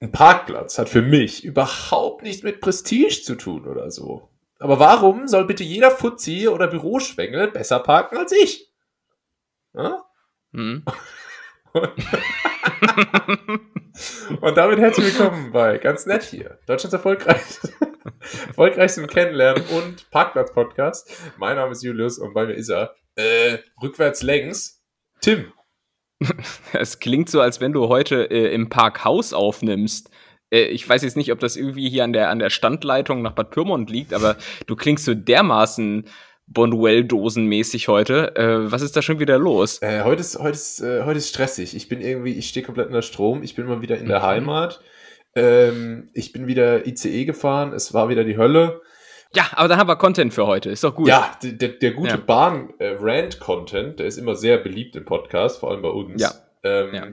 ein Parkplatz hat für mich überhaupt nichts mit Prestige zu tun oder so. Aber warum soll bitte jeder Fuzzi oder Büroschwengel besser parken als ich? Ja? Hm. Und damit herzlich willkommen bei Ganz Nett hier, Deutschlands erfolgreich, erfolgreichstem Kennenlernen und Parkplatz-Podcast. Mein Name ist Julius und bei mir ist er, äh, rückwärts längs, Tim. Es klingt so, als wenn du heute äh, im Parkhaus aufnimmst. Äh, ich weiß jetzt nicht, ob das irgendwie hier an der, an der Standleitung nach Bad Pyrmont liegt, aber du klingst so dermaßen Bonduell-Dosenmäßig heute. Äh, was ist da schon wieder los? Äh, heute, ist, heute, ist, äh, heute ist stressig. Ich bin irgendwie, ich stehe komplett unter Strom. Ich bin mal wieder in der mhm. Heimat. Ähm, ich bin wieder ICE gefahren. Es war wieder die Hölle. Ja, aber dann haben wir Content für heute. Ist doch gut. Ja, der, der gute ja. Bahn-Rant-Content, der ist immer sehr beliebt im Podcast, vor allem bei uns. Ja. Ähm, ja.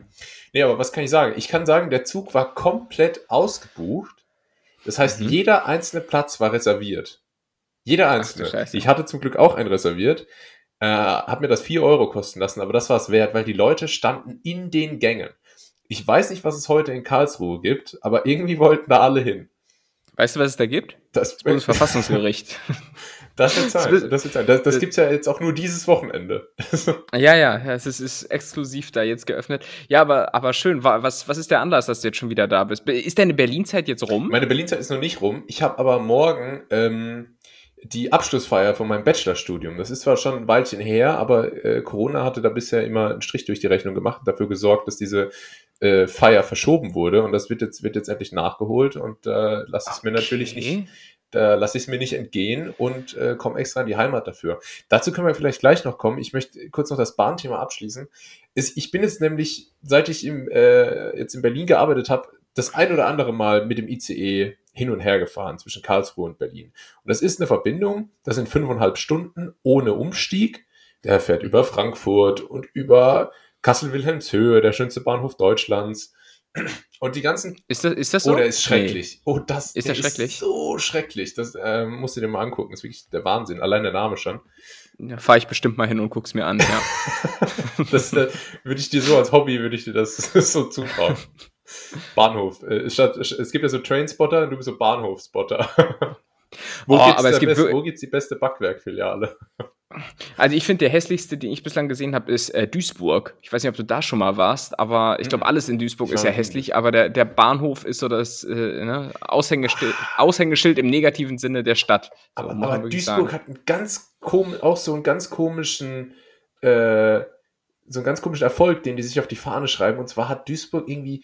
Nee, aber was kann ich sagen? Ich kann sagen, der Zug war komplett ausgebucht. Das heißt, mhm. jeder einzelne Platz war reserviert. Jeder einzelne. Ach, ich hatte zum Glück auch einen reserviert. Äh, hab mir das 4 Euro kosten lassen, aber das war es wert, weil die Leute standen in den Gängen. Ich weiß nicht, was es heute in Karlsruhe gibt, aber irgendwie wollten da alle hin. Weißt du, was es da gibt? Das, das Bundesverfassungsgericht. das wird sein. Das, wird sein. das, das gibt's ja jetzt auch nur dieses Wochenende. ja, ja, es ist, ist, exklusiv da jetzt geöffnet. Ja, aber, aber schön. Was, was ist der Anlass, dass du jetzt schon wieder da bist? Ist deine Berlin-Zeit jetzt rum? Meine Berlin-Zeit ist noch nicht rum. Ich habe aber morgen ähm, die Abschlussfeier von meinem Bachelorstudium. Das ist zwar schon ein Weilchen her, aber äh, Corona hatte da bisher immer einen Strich durch die Rechnung gemacht und dafür gesorgt, dass diese äh, Feier verschoben wurde. Und das wird jetzt, wird jetzt endlich nachgeholt und äh, lasse es okay. mir natürlich nicht, da lasse ich es mir nicht entgehen und äh, komme extra in die Heimat dafür. Dazu können wir vielleicht gleich noch kommen. Ich möchte kurz noch das Bahnthema abschließen. Ist, ich bin jetzt nämlich, seit ich im, äh, jetzt in Berlin gearbeitet habe, das ein oder andere Mal mit dem ICE hin und her gefahren zwischen Karlsruhe und Berlin. Und das ist eine Verbindung, das sind fünfeinhalb Stunden ohne Umstieg. Der fährt über Frankfurt und über Kassel-Wilhelmshöhe, der schönste Bahnhof Deutschlands. Und die ganzen. Ist das, ist das so? Oh, der ist schrecklich. Nee. Oh, das ist, der schrecklich? Ist so schrecklich. Das äh, musst du dir mal angucken. Das ist wirklich der Wahnsinn. Allein der Name schon. Ja, fahre ich bestimmt mal hin und guck's mir an, ja. das äh, würde ich dir so als Hobby, würde ich dir das so zutrauen. Bahnhof. Äh, es, es, gibt ja so Trainspotter und du bist so Bahnhofspotter. wo, oh, gibt's gibt best, wo gibt's die beste Backwerkfiliale? Also ich finde, der hässlichste, den ich bislang gesehen habe, ist äh, Duisburg. Ich weiß nicht, ob du da schon mal warst, aber ich glaube, hm. alles in Duisburg ist ja hässlich, aber der, der Bahnhof ist so das äh, ne, Aushängeschild, Aushängeschild im negativen Sinne der Stadt. So, aber, aber Duisburg sagen. hat einen ganz auch so einen ganz komischen, äh, so einen ganz komischen Erfolg, den die sich auf die Fahne schreiben. Und zwar hat Duisburg irgendwie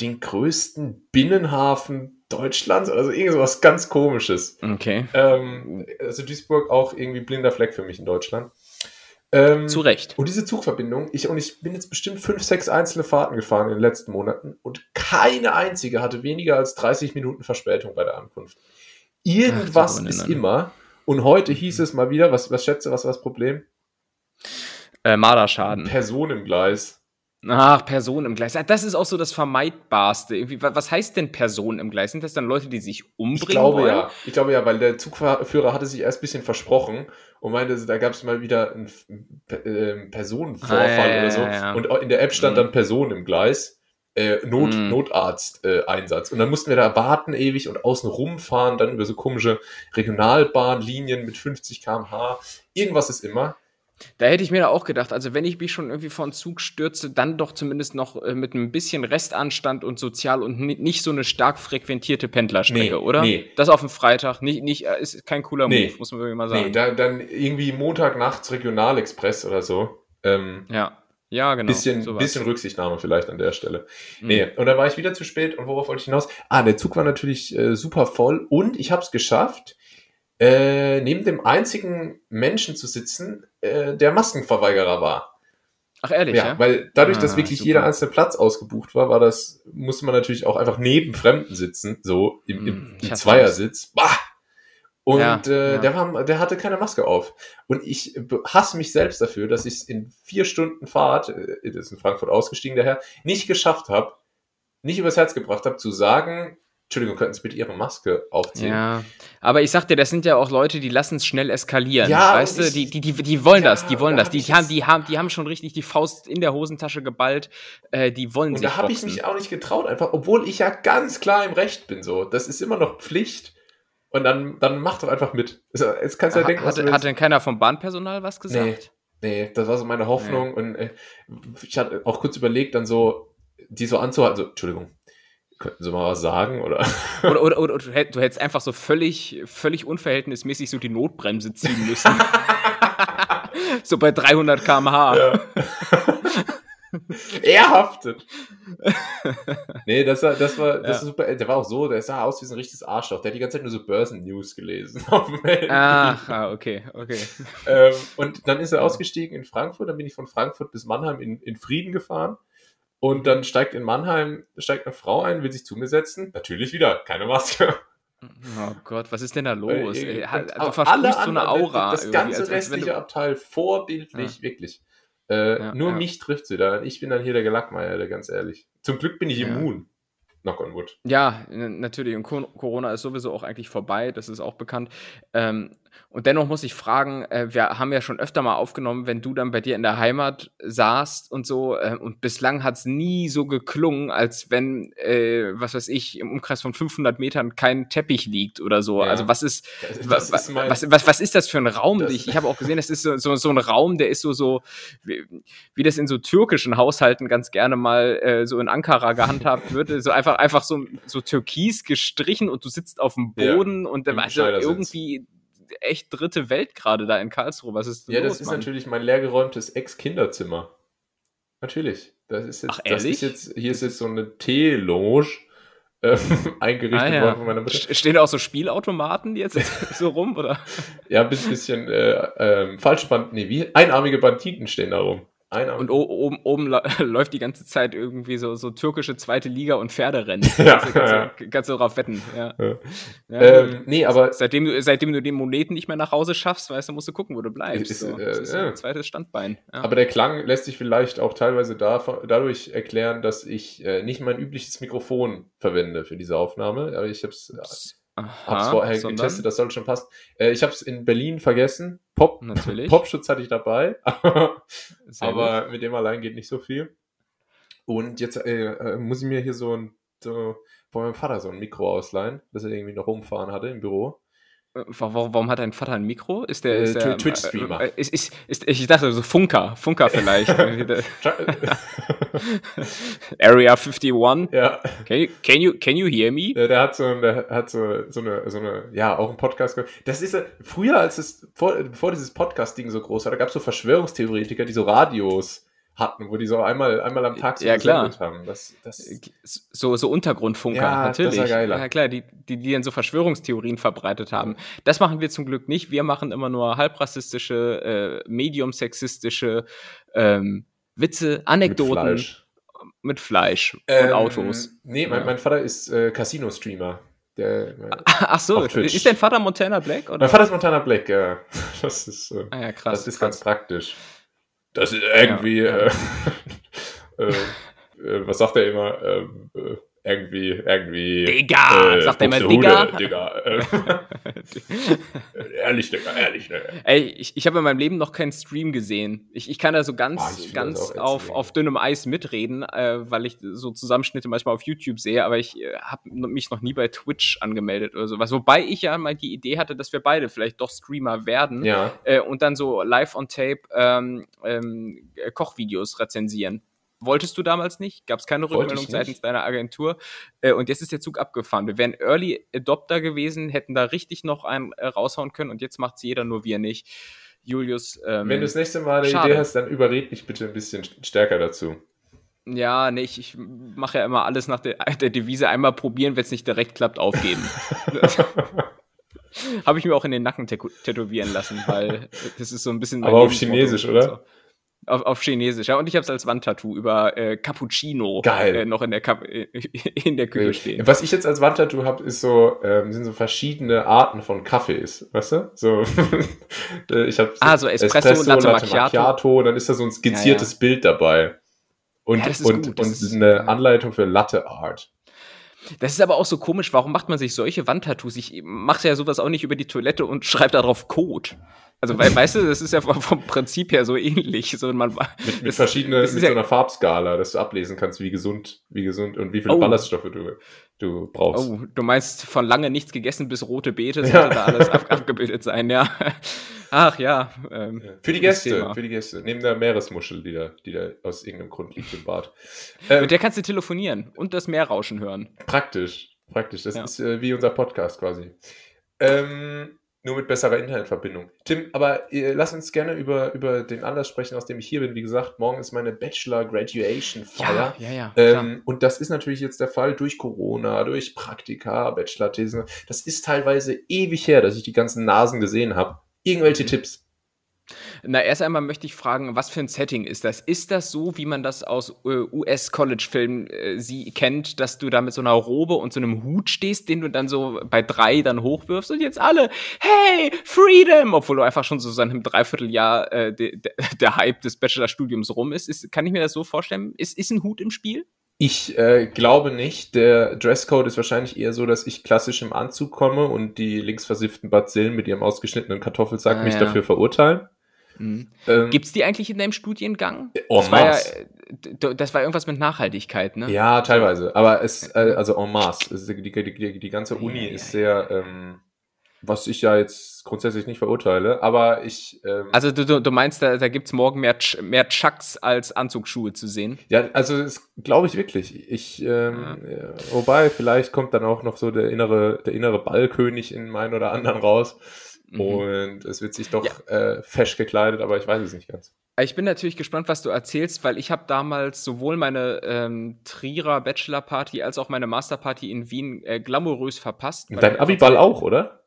den größten Binnenhafen Deutschlands, also irgendwas ganz komisches. Okay. Ähm, also Duisburg auch irgendwie blinder Fleck für mich in Deutschland. Ähm, Zu Recht. Und diese Zugverbindung, ich, und ich bin jetzt bestimmt fünf, sechs einzelne Fahrten gefahren in den letzten Monaten und keine einzige hatte weniger als 30 Minuten Verspätung bei der Ankunft. Irgendwas Ach, ist immer. Und heute hieß es mal wieder, was, was schätze, was war das Problem? Äh, Marderschaden. Person im Gleis. Ach, Person im Gleis. Das ist auch so das Vermeidbarste. Irgendwie, was heißt denn Person im Gleis? Sind das dann Leute, die sich umbringen ich glaube, wollen? Ja. Ich glaube ja, weil der Zugführer hatte sich erst ein bisschen versprochen und meinte, da gab es mal wieder einen äh, Personenvorfall ah, ja, oder so. Ja, und in der App stand mhm. dann Person im Gleis. Äh, Not, mhm. Notarzt-Einsatz. Äh, und dann mussten wir da warten ewig und außen rumfahren, dann über so komische Regionalbahnlinien mit 50 km/h. Irgendwas ist immer. Da hätte ich mir da auch gedacht, also wenn ich mich schon irgendwie vor einen Zug stürze, dann doch zumindest noch äh, mit ein bisschen Restanstand und sozial und nicht so eine stark frequentierte Pendlerstrecke, nee, oder? Nee. Das auf dem Freitag, nicht, nicht, äh, ist kein cooler nee. Move, muss man wirklich mal sagen. Nee, da, dann irgendwie Montagnachts Regionalexpress oder so. Ähm, ja. Ja, genau. Bisschen, sowas. bisschen Rücksichtnahme vielleicht an der Stelle. Mhm. Nee, und dann war ich wieder zu spät und worauf wollte ich hinaus? Ah, der Zug war natürlich äh, super voll und ich habe es geschafft, äh, neben dem einzigen Menschen zu sitzen, äh, der Maskenverweigerer war. Ach ehrlich, ja? ja? Weil dadurch, ah, dass wirklich super. jeder einzelne Platz ausgebucht war, war das, musste man natürlich auch einfach neben Fremden sitzen, so im, im, hm, im Zweiersitz. Bah! Und ja, äh, ja. Der, war, der hatte keine Maske auf. Und ich hasse mich selbst dafür, dass ich es in vier Stunden Fahrt, äh, das ist in Frankfurt ausgestiegen daher, nicht geschafft habe, nicht übers Herz gebracht habe, zu sagen, Entschuldigung, könnten Sie bitte Ihre Maske aufziehen? Ja, aber ich sag dir, das sind ja auch Leute, die lassen es schnell eskalieren. Ja, weißt du, ich- die, die, die, die wollen Ja, das, die wollen da das. Die, die, haben, die, haben, die haben schon richtig die Faust in der Hosentasche geballt. Äh, die wollen Und sich da habe ich mich auch nicht getraut, einfach, obwohl ich ja ganz klar im Recht bin. So, das ist immer noch Pflicht. Und dann, dann mach doch einfach mit. Also, Jetzt kannst du ja Ha- denken, was du hat, willst. hat denn keiner vom Bahnpersonal was gesagt? Nee, das war so meine Hoffnung. Und äh, ich hatte auch kurz überlegt, dann so, die so anzuhalten. So, Entschuldigung, könnten Sie mal was sagen? Oder? Oder, oder, oder, du hätt- du hättest einfach so völlig, völlig unverhältnismäßig so die Notbremse ziehen müssen. so bei 300 km/h. er haftet. nee, das war, das war, das Ja. war super. Der war auch so, der sah aus wie so ein richtiges Arschloch. Der hat die ganze Zeit nur so Börsennews gelesen. Auf dem Handy. Ach, ah, okay, okay. Ähm, und dann ist er ausgestiegen in Frankfurt, dann bin ich von Frankfurt bis Mannheim in, in Frieden gefahren. Und dann steigt in Mannheim, steigt eine Frau ein, will sich zu mir setzen. Natürlich wieder, keine Maske. Oh Gott, was ist denn da los? Weil, Ey, äh, ha- und du auch versprühst so eine Aura. Das ganze als- als restliche Abteil vorbildlich, wirklich. Äh, Ja, nur ja. mich trifft sie da. Ich bin dann hier der Gelackmeier, der ganz ehrlich. Zum Glück bin ich Ja. immun. Knock on wood. Ja, natürlich. Und Co- Corona ist sowieso auch eigentlich vorbei, das ist auch bekannt. Ähm, und dennoch muss ich fragen, äh, wir haben ja schon öfter mal aufgenommen, wenn du dann bei dir in der Heimat saßt und so, äh, und bislang hat es nie so geklungen, als wenn, äh, was weiß ich, im Umkreis von 500 Metern kein Teppich liegt oder so. Ja. Also was ist, Das, das ist mein, was, was, was ist das für ein Raum? Das- ich ich habe auch gesehen, es ist so, so, so ein Raum, der ist so, so wie, wie das in so türkischen Haushalten ganz gerne mal äh, so in Ankara gehandhabt wird. So einfach, einfach so, so türkis gestrichen und du sitzt auf dem Ja, Boden und im also Schneidersitz. irgendwie echt dritte Welt gerade da in Karlsruhe. Was ist denn ja, los, das ist Mann? natürlich mein leergeräumtes Ex-Kinderzimmer. Natürlich. Das ist jetzt, Ach, das ist jetzt, hier ist jetzt so eine Teelounge äh, eingerichtet Ah, ja. worden von meiner Mutter. St- Stehen da auch so Spielautomaten jetzt so rum, oder? Ja, ein bisschen äh, ähm, falsche Band, nee, wie? Einarmige Banditen stehen da rum. Einarmige. Und oben, oben läuft die ganze Zeit irgendwie so, so türkische zweite Liga und Pferderennen. Ja, kannst, du- ja. kannst du drauf wetten. Ja. Ja. Ja, ähm, nee, aber seitdem, du, seitdem du die Moneten nicht mehr nach Hause schaffst, weißt du, musst du gucken, wo du bleibst. Ist, so. äh, Das ist ja. ein zweites Standbein. Aber der Klang lässt sich vielleicht auch teilweise davon, dadurch erklären, dass ich äh, nicht mein übliches Mikrofon verwende für diese Aufnahme. Aber ich habe es Aha, vorher sondern- getestet, das soll schon passen. Äh, ich habe es in Berlin vergessen. Pop, Natürlich. Popschutz hatte ich dabei, aber mit dem allein geht nicht so viel. Und jetzt äh, äh, muss ich mir hier so ein so, von meinem Vater so ein Mikro ausleihen, das er irgendwie noch rumfahren hatte im Büro. Äh, Warum, warum hat dein Vater ein Mikro? Ist der, Äh, ist der Twitch-Streamer. Äh, ist, ist, ist, ich dachte so Funker, Funker vielleicht. Area 51. ja, Can you, can you, can you hear me? der, der hat so, der hat so, so eine, so eine, ja, auch einen Podcast gehört. Das ist ja, früher, als es, vor, bevor dieses Podcast-Ding so groß war, da gab es so Verschwörungstheoretiker, die so Radios hatten, wo die so einmal, einmal am Tag so Ja, klar. haben. Das, das, So, so Untergrundfunker, Ja, das natürlich. war geiler. Ja, klar, die, die, die dann so Verschwörungstheorien verbreitet haben. Das machen wir zum Glück nicht. Wir machen immer nur halbrassistische, äh, medium-sexistische ähm, Witze, mit Anekdoten Fleisch. mit Fleisch und Ähm, Autos. Nee, mein, mein Vater ist äh, Casino-Streamer. Der, Ach so, ist dein Vater Montana Black? Oder? mein Vater ist Montana Black, ja. Das ist, äh, ah ja, krass. das ist krass. ganz praktisch. Das ist irgendwie, Ja. Äh, äh, äh, was sagt er immer? Ähm, äh, irgendwie, irgendwie. Digga! sagt er immer Digga? Digga. Äh, ehrlich, Digga, ehrlich, ne? Ey, ich, ich habe in meinem Leben noch keinen Stream gesehen. Ich, ich kann da so ganz, find ganz auf, auf dünnem Eis mitreden, äh, weil ich so Zusammenschnitte manchmal auf YouTube sehe, aber ich äh, habe mich noch nie bei Twitch angemeldet oder sowas. Wobei ich ja mal die Idee hatte, dass wir beide vielleicht doch Streamer werden Ja. äh, und dann so live on tape ähm, ähm, äh, Kochvideos rezensieren. Wolltest du damals nicht? Gab es keine Rückmeldung seitens deiner Agentur? Äh, und jetzt ist der Zug abgefahren. Wir wären Early Adopter gewesen, hätten da richtig noch einen äh, raushauen können und jetzt macht es jeder, nur wir nicht. Julius, ähm, Wenn du das nächste Mal eine schade. Idee hast, dann überred mich bitte ein bisschen stärker dazu. ja, nee, ich, ich mache ja immer alles nach der, der Devise einmal probieren, wenn es nicht direkt klappt, aufgeben. Habe ich mir auch in den Nacken tätow- tätowieren lassen, weil das ist so ein bisschen. Aber auf. Chinesisch, oder? Auf, auf Chinesisch, ja. Und ich habe es als Wandtattoo über äh, Cappuccino Geil. Äh, noch in der, Kap in der Küche stehen. Was ich jetzt als Wandtattoo habe, ist so, ähm, sind so verschiedene Arten von Kaffees, weißt du? So, äh, ich habe Ah, so Espresso, Latte Macchiato. dann ist da so ein skizziertes Bild dabei. Und, Ja, und, und eine ja. Anleitung für Latte Art. Das ist aber auch so komisch, warum macht man sich solche Wandtattoos? Ich mache ja sowas auch nicht über die Toilette und schreibe da drauf Code. Also, weil, weißt du, das ist ja vom Prinzip her so ähnlich. So, man, mit, mit verschiedenen, mit ja so einer Farbskala, dass du ablesen kannst, wie gesund, wie gesund und wie viele oh. Ballaststoffe du, du brauchst. Oh, du meinst von lange nichts gegessen bis rote Beete, sollte ja. da alles ab, abgebildet sein, ja. Ach ja. Ähm, für die Gäste, für die Gäste. Neben der Meeresmuschel, die da, die da aus irgendeinem Grund liegt im Bad. Ähm, Mit der kannst du telefonieren und das Meerrauschen hören. Praktisch, praktisch. Das ja. ist äh, wie unser Podcast quasi. Ähm, nur mit besserer Internetverbindung. Tim, aber äh, lass uns gerne über, über den Anlass sprechen, aus dem ich hier bin. Wie gesagt, morgen ist meine Bachelor-Graduation-Feier. Ja, ja, ja. Ähm, und das ist natürlich jetzt der Fall durch Corona, durch Praktika, Bachelor-Thesen. Das ist teilweise ewig her, dass ich die ganzen Nasen gesehen habe. Irgendwelche Tipps? Na, erst einmal möchte ich fragen, was für ein Setting ist das? Ist das so, wie man das aus äh, US-College-Filmen äh, sie kennt, dass du da mit so einer Robe und so einem Hut stehst, den du dann so bei drei dann hochwirfst und jetzt alle, hey, Freedom! Obwohl du einfach schon so seit einem Dreivierteljahr äh, de, de, der Hype des Bachelorstudiums rum ist. ist. Kann ich mir das so vorstellen? Ist, ist ein Hut im Spiel? Ich äh, glaube nicht. Der Dresscode ist wahrscheinlich eher so, dass ich klassisch im Anzug komme und die linksversifften Bazillen mit ihrem ausgeschnittenen Kartoffelsack ah, mich ja. dafür verurteilen. Mhm. Ähm, Gibt es die eigentlich in deinem Studiengang? En das, war ja, das war irgendwas mit Nachhaltigkeit, ne? Ja, teilweise. Aber es, äh, also en masse. Die, die, die, die ganze Uni ja, ist sehr, ähm, was ich ja jetzt grundsätzlich nicht verurteile, aber ich. Ähm, also du, du meinst, da, da gibt es morgen mehr, mehr Chucks als Anzugsschuhe zu sehen? Ja, also das glaube ich wirklich. Ich, ähm, ja. wobei, vielleicht kommt dann auch noch so der innere, der innere Ballkönig in meinen oder anderen raus. Mhm. Und es wird sich doch ja. äh, fesch gekleidet, aber ich weiß es nicht ganz. Ich bin natürlich gespannt, was du erzählst, weil ich habe damals sowohl meine ähm, Trierer Bachelor-Party als auch meine Master-Party in Wien äh, glamourös verpasst. Dein Abiball auch, oder?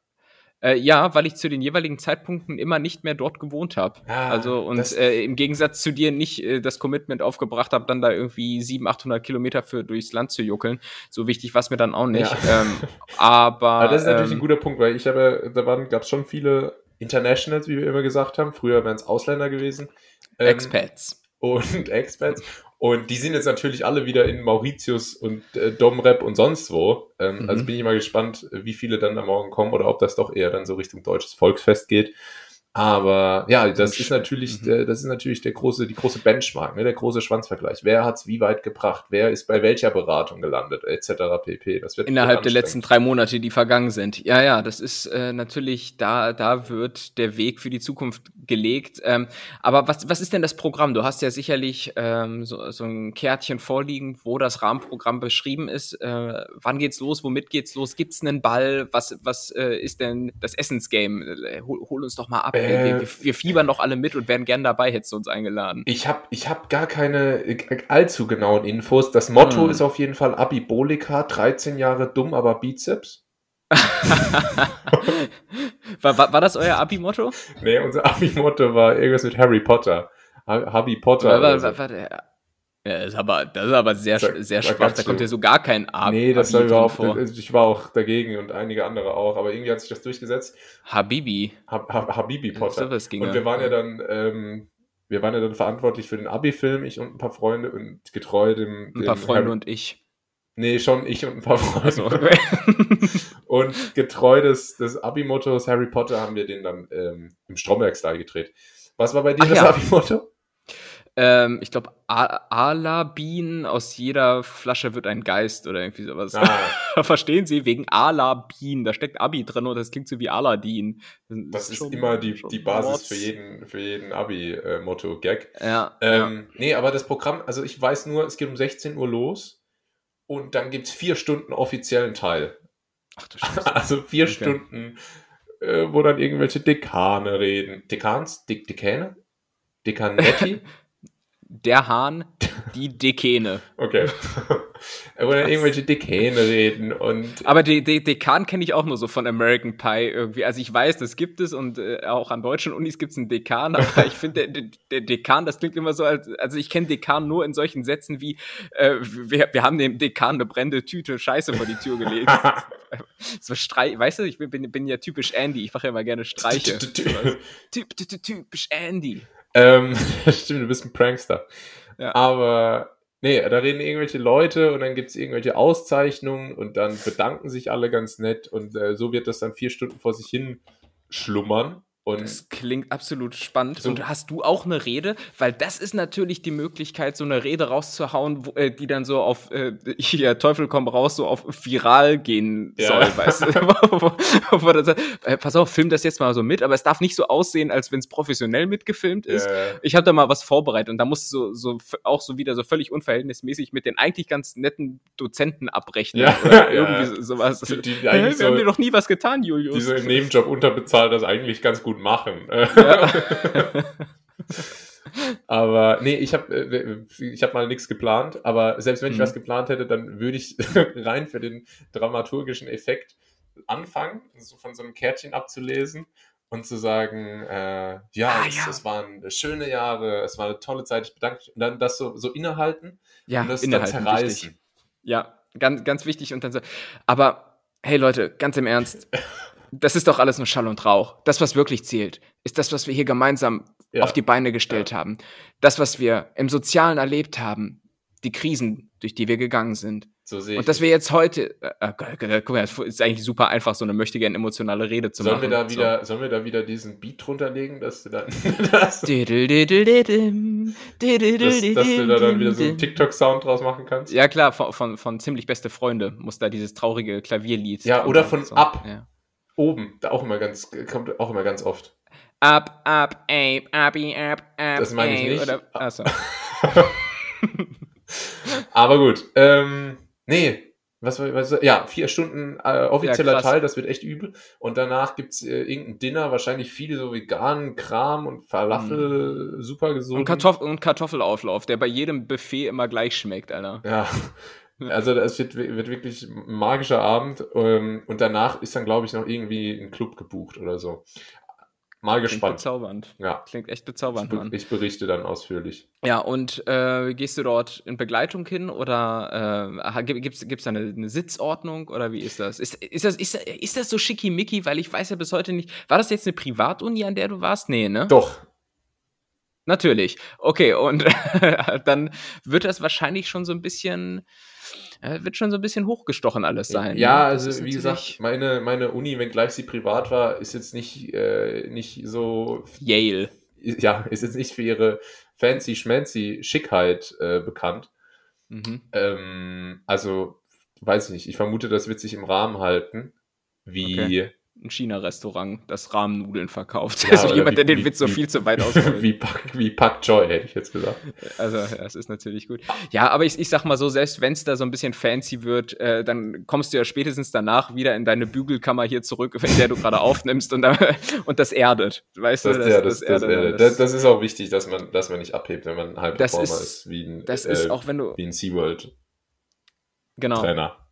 Äh, ja, weil ich zu den jeweiligen Zeitpunkten immer nicht mehr dort gewohnt habe. Ah, also und äh, im Gegensatz zu dir nicht äh, das Commitment aufgebracht habe, dann da irgendwie 700, 800 Kilometer für durchs Land zu juckeln. So wichtig war es mir dann auch nicht. Ja. Ähm, aber, aber das ist natürlich ähm, ein guter Punkt, weil ich habe, da waren, gab es schon viele Internationals, wie wir immer gesagt haben. Früher wären es Ausländer gewesen. Ähm, Expats. Und Expats. Und die sind jetzt natürlich alle wieder in Mauritius und äh, Domrep und sonst wo. Ähm, mhm. Also bin ich mal gespannt, wie viele dann da morgen kommen oder ob das doch eher dann so Richtung deutsches Volksfest geht. Aber ja, das ist natürlich, mhm. das ist natürlich der große, die große Benchmark, ne, der große Schwanzvergleich. Wer hat's wie weit gebracht? Wer ist bei welcher Beratung gelandet, etc. pp. Das wird innerhalb der letzten drei Monate, die vergangen sind. Ja, ja, das ist äh, natürlich da, da wird der Weg für die Zukunft gelegt. Ähm, aber was, was ist denn das Programm? Du hast ja sicherlich ähm, so, so ein Kärtchen vorliegen, wo das Rahmenprogramm beschrieben ist. Äh, wann geht's los? Womit geht's los? Gibt's einen Ball? Was, was äh, ist denn das Essensgame? Äh, hol, hol uns doch mal ab. Äh, wir, wir, wir, fiebern doch alle mit und wären gern dabei, hättest du uns eingeladen. Ich habe ich hab gar keine äh, allzu genauen Infos. Das Motto hm. ist auf jeden Fall Abibolika, 13 Jahre dumm, aber Bizeps. war, war, war, das euer Abi-Motto? Nee, unser Abi-Motto war irgendwas mit Harry Potter. Harry Potter. War, war, war, der, ja, das ist aber, das ist aber sehr, da, sehr schwach. Da kommt ja so gar kein A. Nee, das war überhaupt, vor. ich war auch dagegen und einige andere auch, aber irgendwie hat sich das durchgesetzt. Habibi. Ha, ha, Habibi Potter. So und wir waren ja dann, ähm, wir waren ja dann verantwortlich für den Abi-Film, ich und ein paar Freunde und getreu dem. dem ein paar Freunde Harry, und ich. Nee, schon ich und ein paar Freunde. Also, okay. und getreu des, des Abi-Mottos Harry Potter haben wir den dann ähm, im Stromberg-Style gedreht. Was war bei dir Ach das ja. Abi-Motto? Ähm, ich glaube, Alabin, aus jeder Flasche wird ein Geist oder irgendwie sowas. Ah. Verstehen Sie? Wegen Alabin. Da steckt Abi drin und das klingt so wie Aladdin. Das, das ist, ist immer die, die Basis für jeden, für jeden Abi-Motto-Gag. Ja, ähm, ja. Nee, aber das Programm, also ich weiß nur, es geht um 16 Uhr los und dann gibt es vier Stunden offiziellen Teil. Ach du Scheiße. Also vier okay. Stunden, äh, wo dann irgendwelche Dekane reden. Dekans? Dek Dekäne? Dekanetti? der Hahn, die Dekene. Okay. Oder irgendwelche Dekäne reden und. Aber die, die Dekan kenne ich auch nur so von American Pie irgendwie. Also ich weiß, das gibt es und äh, auch an deutschen Unis gibt es einen Dekan, aber ich finde, der, der, Dekan, das klingt immer so, als, also ich kenne Dekan nur in solchen Sätzen wie, äh, wir, wir haben dem Dekan eine brennende Tüte Scheiße vor die Tür gelegt. so Streich, weißt du, ich bin, bin, bin ja typisch Andy, ich mache ja immer gerne Streiche. Typisch Andy. Ähm, stimmt, du bist ein Prankster. Ja. Aber Nee, da reden irgendwelche Leute und dann gibt es irgendwelche Auszeichnungen und dann bedanken sich alle ganz nett und äh, so wird das dann vier Stunden vor sich hin schlummern. Und das klingt absolut spannend. So. Und hast du auch eine Rede? Weil das ist natürlich die Möglichkeit, so eine Rede rauszuhauen, wo, äh, die dann so auf, äh, hier, Teufel komm raus, so auf viral gehen ja. soll, weißt du? äh, pass auf, film das jetzt mal so mit, aber es darf nicht so aussehen, als wenn es professionell mitgefilmt ist. Ja. Ich habe da mal was vorbereitet und da musst du so, so auch so wieder so völlig unverhältnismäßig mit den eigentlich ganz netten Dozenten abrechnen ja. oder irgendwie sowas. Die, die Wir so, haben dir doch nie was getan, Julius. Die so im Nebenjob unterbezahlt das eigentlich ganz gut machen. Ja. aber nee, ich habe äh, ich hab mal nichts geplant, aber selbst wenn ich mhm. was geplant hätte, dann würde ich rein für den dramaturgischen Effekt anfangen, so von so einem Kärtchen abzulesen und zu sagen, äh, ja, ah, es, ja, es, waren schöne Jahre, es war eine tolle Zeit, ich bedanke mich und dann das so, so innehalten ja, und das innehalten, dann zerreißen. Wichtig. Ja, ganz, ganz wichtig und dann so, aber hey Leute, ganz im Ernst, das ist doch alles nur Schall und Rauch. Das, was wirklich zählt, ist das, was wir hier gemeinsam ja. auf die Beine gestellt ja. haben. Das, was wir im Sozialen erlebt haben, die Krisen, durch die wir gegangen sind. So sehe und dass wir jetzt heute, äh, äh, guck mal, es ist eigentlich super einfach, so eine möchtige emotionale Rede zu sollen machen. Wir da wieder, so. Sollen wir da wieder diesen Beat drunterlegen, dass du dann. dass, dass du da dann wieder so einen TikTok-Sound draus machen kannst? Ja, klar, von, von, von Ziemlich Beste Freunde muss da dieses traurige Klavierlied. Ja, oder von so. Ab. Ja. Oben, da auch immer ganz, kommt auch immer ganz oft. Up, up, ape, abi, up, up. Das meine ich nicht. Oder, achso. Aber gut. Ähm, nee, was, was, ja, vier Stunden äh, offizieller ja, Teil, das wird echt übel. Und danach gibt es äh, irgendein Dinner, wahrscheinlich viele so veganen Kram und Falafel, mm. super gesund. Und, Kartoff und Kartoffelauflauf, der bei jedem Buffet immer gleich schmeckt, Alter. Ja. Also es wird, wird wirklich ein magischer Abend ähm, und danach ist dann, glaube ich, noch irgendwie ein Club gebucht oder so. Mal Klingt gespannt. bezaubernd. Ja. Klingt echt bezaubernd, ich, Mann. Ich berichte dann ausführlich. Ja, und äh, gehst du dort in Begleitung hin oder äh, gibt es da eine, eine, Sitzordnung oder wie ist das? Ist, ist, das, ist, ist das so schickimicki? Weil ich weiß ja bis heute nicht. War das jetzt eine Privatuni, an der du warst? Nee, ne? Doch. Natürlich. Okay, und dann wird das wahrscheinlich schon so ein bisschen wird schon so ein bisschen hochgestochen alles sein. Ja, ne? also wie gesagt, meine, meine Uni, wenngleich sie privat war, ist jetzt nicht, äh, nicht so. Yale. Ja, ist jetzt nicht für ihre fancy schmancy Schickheit äh, bekannt. Mhm. Ähm, also, weiß ich nicht. Ich vermute, das wird sich im Rahmen halten. Wie. Okay ein China-Restaurant, das Rahmennudeln verkauft. Ja, also jemand, wie, der den wie, Witz so viel zu weit ausholt. wie, Pak, wie Pak Joy, hätte ich jetzt gesagt. Also, das ist natürlich gut. Ja, aber ich, ich sag mal so, selbst wenn es da so ein bisschen fancy wird, äh, dann kommst du ja spätestens danach wieder in deine Bügelkammer hier zurück, in der du gerade aufnimmst und, und das erdet. Weißt das, du? Das, ja, das, das, erdet, das, das, ist auch wichtig, dass man, dass man nicht abhebt, wenn man halb Performer ist, ist, wie ein, das ist äh, auch, wenn du, wie ein SeaWorld. Genau. Trainer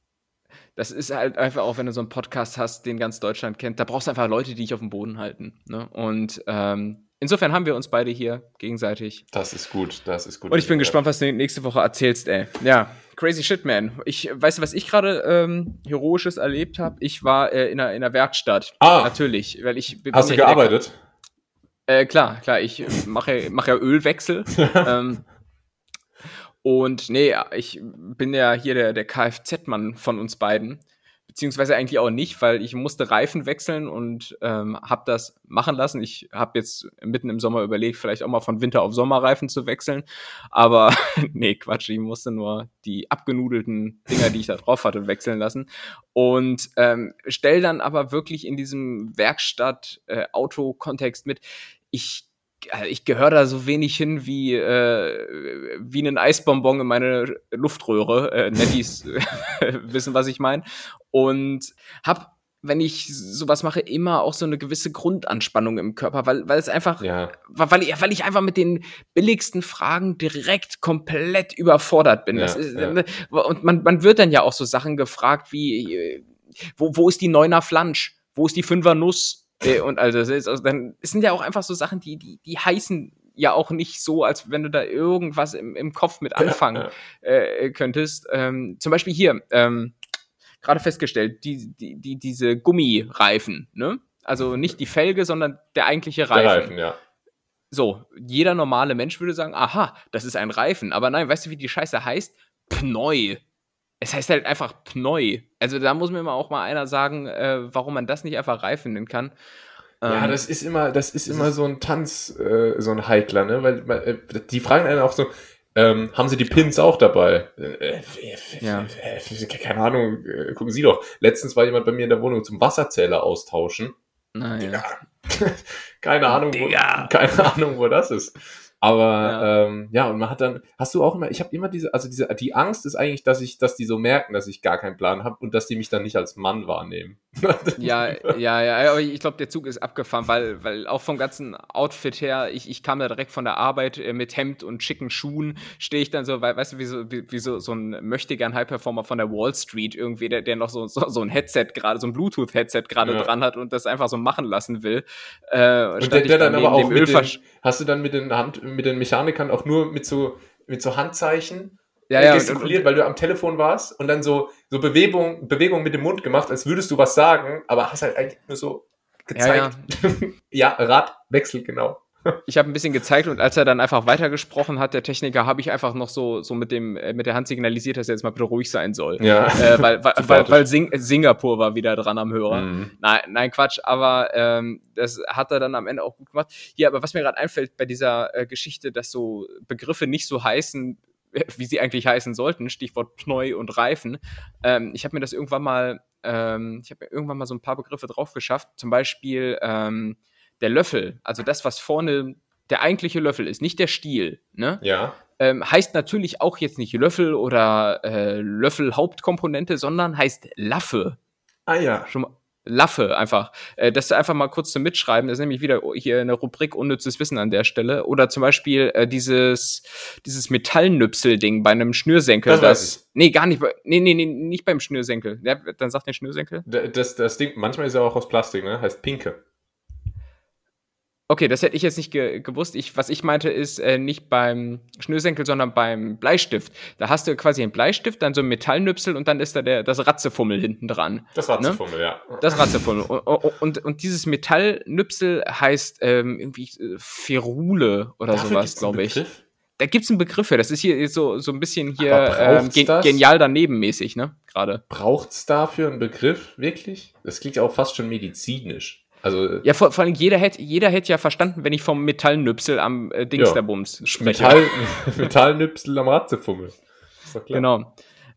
das ist halt einfach auch, wenn du so einen Podcast hast, den ganz Deutschland kennt, da brauchst du einfach Leute, die dich auf dem Boden halten. Ne? Und ähm, insofern haben wir uns beide hier gegenseitig. Das ist gut, das ist gut. Und ich bin gespannt, was du nächste Woche erzählst, ey. Ja, crazy shit, man. Ich weiß, was ich gerade ähm, Heroisches erlebt habe. Ich war äh, in, einer, in einer Werkstatt. Ah. Natürlich, weil ich. Hast du gearbeitet? Äh, klar, klar. Ich mache, mache ja Ölwechsel. ähm, und nee, ich bin ja hier der, der Kfz-Mann von uns beiden. Beziehungsweise eigentlich auch nicht, weil ich musste Reifen wechseln und ähm, habe das machen lassen. Ich habe jetzt mitten im Sommer überlegt, vielleicht auch mal von Winter auf Sommerreifen zu wechseln. Aber nee, Quatsch, ich musste nur die abgenudelten Dinger, die ich da drauf hatte, wechseln lassen. Und ähm, stell dann aber wirklich in diesem Werkstatt-Auto-Kontext äh, mit, ich also ich gehöre da so wenig hin wie, äh, wie ein Eisbonbon in meine Luftröhre. Äh, Netties wissen, was ich meine. Und hab, wenn ich sowas mache, immer auch so eine gewisse Grundanspannung im Körper, weil, weil es einfach, ja. weil, ich, weil ich einfach mit den billigsten Fragen direkt komplett überfordert bin. Ja, ist, ja. Ne, und man, man wird dann ja auch so Sachen gefragt wie, äh, wo, wo ist die Neuner Flansch? Wo ist die Fünfer Nuss? Äh, und also, also dann es sind ja auch einfach so Sachen, die, die, die heißen ja auch nicht so, als wenn du da irgendwas im, im Kopf mit anfangen ja, ja. Äh, könntest. Ähm, zum Beispiel hier, ähm, gerade festgestellt, die, die, die, diese Gummireifen, ne? Also nicht die Felge, sondern der eigentliche Reifen. Der Reifen, ja. So, jeder normale Mensch würde sagen, aha, das ist ein Reifen. Aber nein, weißt du, wie die Scheiße heißt? Pneu. Es heißt halt einfach Pneu. Also da muss mir mal auch mal einer sagen, äh, warum man das nicht einfach Reifen nennen kann. Ja, Ähm, das ist immer, das ist das immer ist- so ein Tanz, äh, so ein Heikler, ne? Weil äh, die fragen einen auch so, ähm, haben sie die Pins auch dabei? Äh, äh, Ja. äh, keine Ahnung, gucken Sie doch. Letztens war jemand bei mir in der Wohnung zum Wasserzähler austauschen. naja. keine Ahnung, wo, keine Ahnung, wo das ist. Aber Ja. Ähm, ja, und man hat dann, hast du auch immer, ich habe immer diese, also diese, die Angst ist eigentlich, dass ich, dass die so merken, dass ich gar keinen Plan habe und dass die mich dann nicht als Mann wahrnehmen. Ja, ja, ja, aber ich glaube, der Zug ist abgefahren, weil, weil auch vom ganzen Outfit her, ich, ich kam da direkt von der Arbeit äh, mit Hemd und schicken Schuhen, stehe ich dann so, weil, weißt du, wie so, wie, wie so, so ein möchtegern High-Performer von der Wall Street irgendwie, der, der noch so, so, so ein Headset gerade, so ein Bluetooth-Headset gerade Ja. dran hat und das einfach so machen lassen will. Äh, Und der, der da dann aber auch mit den, hast du dann mit den Hand, mit den Mechanikern auch nur mit so, mit so Handzeichen ja, ja, gestikuliert, und, weil du am Telefon warst und dann so, so Bewegung, Bewegung mit dem Mund gemacht, als würdest du was sagen, aber hast halt eigentlich nur so gezeigt. Ja, Radwechsel, genau. Ich habe ein bisschen gezeigt und als er dann einfach weitergesprochen hat, der Techniker, habe ich einfach noch so, so mit, dem, äh, mit der Hand signalisiert, dass er jetzt mal bitte ruhig sein soll. Ja. äh, weil, weil, weil, weil Sing Singapur war wieder dran am Hörer. Mhm. Nein, nein, Quatsch, aber ähm, das hat er dann am Ende auch gut gemacht. Ja, aber was mir gerade einfällt bei dieser äh, Geschichte, dass so Begriffe nicht so heißen, wie sie eigentlich heißen sollten, Stichwort Pneu und Reifen. Ähm, ich habe mir das irgendwann mal, ähm, ich habe mir irgendwann mal so ein paar Begriffe drauf geschafft. Zum Beispiel ähm, der Löffel, also das, was vorne der eigentliche Löffel ist, nicht der Stiel, ne? Ja. ähm, heißt natürlich auch jetzt nicht Löffel oder äh, Löffel Hauptkomponente, sondern heißt Laffe. Ah ja. Schon mal Laffe einfach. Äh, das einfach mal kurz zum Mitschreiben. Das ist nämlich wieder hier eine Rubrik unnützes Wissen an der Stelle. Oder zum Beispiel äh, dieses, dieses Metallnüpsel-Ding bei einem Schnürsenkel. Das weiß Nee, gar nicht. bei- Nee, nee, nee, nicht beim Schnürsenkel. Ja, dann sagt der Schnürsenkel. Das, das Ding, manchmal ist er auch aus Plastik, ne? Heißt Pinke. Okay, das hätte ich jetzt nicht ge gewusst. Ich, was ich meinte, ist äh, nicht beim Schnürsenkel, sondern beim Bleistift. Da hast du quasi einen Bleistift, dann so ein Metallnüpsel und dann ist da der, das Ratzefummel hinten dran. Das Ratzefummel, ja. Das Ratzefummel. Und, und, und dieses Metallnüpsel heißt ähm, irgendwie äh, Ferule oder Dafür sowas, glaube ich. Da gibt es einen Begriff für. Das ist hier so, so ein bisschen hier ähm, gen das? genial daneben mäßig, ne? Gerade. Braucht's dafür einen Begriff? Wirklich? Das klingt ja auch fast schon medizinisch. Also Ja, vor, vor allem jeder hätte jeder hätte ja verstanden, wenn ich vom Metallnüpsel am äh, Dings Ja. der Bums spreche. Metall, Metallnüpsel am Ratzefummel. Ist doch klar. Genau.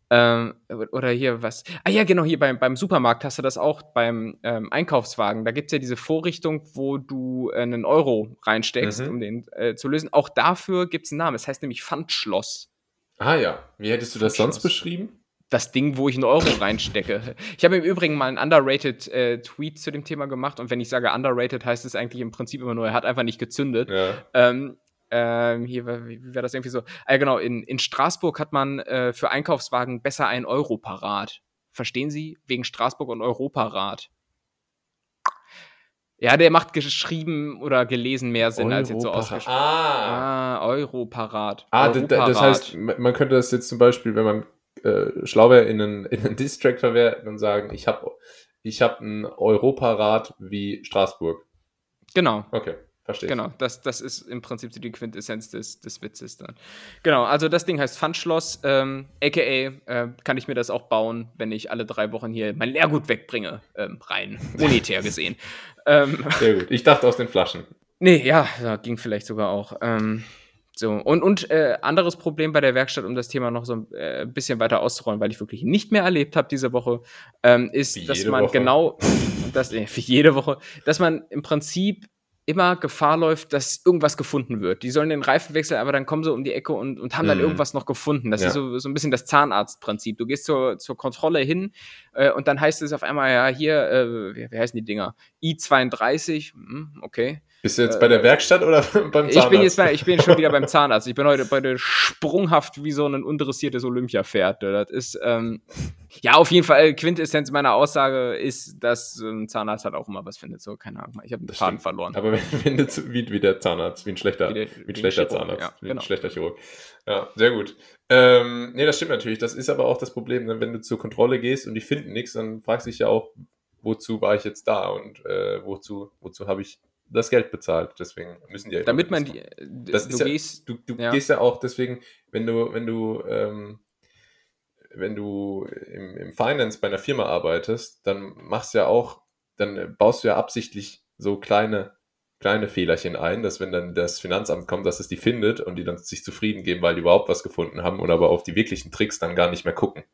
Ähm, oder hier was. Ah ja, genau, hier beim, beim Supermarkt hast du das auch beim ähm, Einkaufswagen. Da gibt es ja diese Vorrichtung, wo du äh, einen Euro reinsteckst, Mhm. um den äh, zu lösen. Auch dafür gibt es einen Namen. Es heißt nämlich Pfandschloss. Ah ja. Wie hättest du das sonst beschrieben? Das Ding, wo ich einen Euro reinstecke. Ich habe im Übrigen mal einen underrated äh, Tweet zu dem Thema gemacht. Und wenn ich sage underrated, heißt es eigentlich im Prinzip immer nur, er hat einfach nicht gezündet. Ja. Ähm, ähm, hier, wie, wie war das irgendwie so? Ah, ja, genau, in, in Straßburg hat man äh, für Einkaufswagen besser ein Euro parat. Verstehen Sie? Wegen Straßburg und Europarat. Ja, der macht geschrieben oder gelesen mehr Sinn als jetzt so ausgesprochen. Ah. Ah, Europarat. Ah, d- das Europarat. heißt, man könnte das jetzt zum Beispiel, wenn man äh, schlau wäre, in einen, in einen Distrack verwerten und sagen, ich habe ich hab einen Europarat wie Straßburg. Genau. Okay, verstehe. Genau, das, das ist im Prinzip die Quintessenz des, des Witzes dann. Genau, also das Ding heißt Pfandschloss, ähm, aka äh, kann ich mir das auch bauen, wenn ich alle drei Wochen hier mein Leergut wegbringe, ähm, rein monetär gesehen. ähm, Sehr gut. Ich dachte aus den Flaschen. nee, ja, ja, ging vielleicht sogar auch. Ähm, so, und, und äh, anderes Problem bei der Werkstatt, um das Thema noch so ein äh, bisschen weiter auszurollen, weil ich wirklich nicht mehr erlebt habe diese Woche, ähm, ist, Wie dass man Woche. genau, das, äh, wie jede Woche, dass man im Prinzip immer Gefahr läuft, dass irgendwas gefunden wird. Die sollen den Reifen wechseln, aber dann kommen sie um die Ecke und, und haben dann Mhm. irgendwas noch gefunden. Das Ja. ist so, so ein bisschen das Zahnarztprinzip. Du gehst zur, zur Kontrolle hin äh, und dann heißt es auf einmal, ja, hier, äh, wie, wie heißen die Dinger? I32, hm, okay. Bist du jetzt bei der Werkstatt oder beim Zahnarzt? Ich bin jetzt bei, ich bin schon wieder beim Zahnarzt. Ich bin heute heute sprunghaft wie so ein uninteressiertes Olympiapferd. Das ist, ähm, ja, auf jeden Fall, Quintessenz meiner Aussage ist, dass ein Zahnarzt halt auch immer was findet. So, keine Ahnung. Ich habe den Faden verloren. Aber wenn, wenn du zu- wie, wie der Zahnarzt, wie ein schlechter, Wie der- wie ein schlechter Chirurg, Zahnarzt, ja, wie genau. ein schlechter Chirurg. Ja, sehr gut. Ähm, nee, das stimmt natürlich. Das ist aber auch das Problem, ne? wenn du zur Kontrolle gehst und die finden nichts, dann fragst du dich ja auch, wozu war ich jetzt da und äh, wozu, wozu habe ich das Geld bezahlt. Deswegen müssen die ja Damit man die. Das du, ja, gehst, du, du ja. gehst ja auch deswegen, wenn du, wenn du, ähm, wenn du im, im Finance bei einer Firma arbeitest, dann machst du ja auch, dann baust du ja absichtlich so kleine kleine Fehlerchen ein, dass wenn dann das Finanzamt kommt, dass es die findet und die dann sich zufrieden geben, weil die überhaupt was gefunden haben und aber auf die wirklichen Tricks dann gar nicht mehr gucken.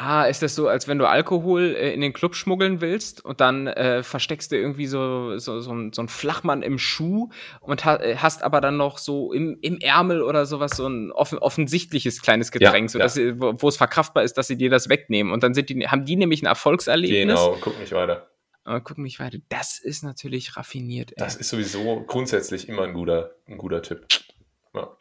Ah, ist das so, als wenn du Alkohol äh, in den Club schmuggeln willst und dann äh, versteckst du irgendwie so, so, so, ein, so ein Flachmann im Schuh und ha äh, hast aber dann noch so im, im Ärmel oder sowas so ein offen, offensichtliches kleines Getränk, ja, ja. wo, wo es verkraftbar ist, dass sie dir das wegnehmen. Und dann sind die, haben die nämlich ein Erfolgserlebnis. Genau, guck nicht weiter aber guck nicht weiter. Das ist natürlich raffiniert. Ey. Das ist sowieso grundsätzlich immer ein guter, ein guter Tipp. Ja.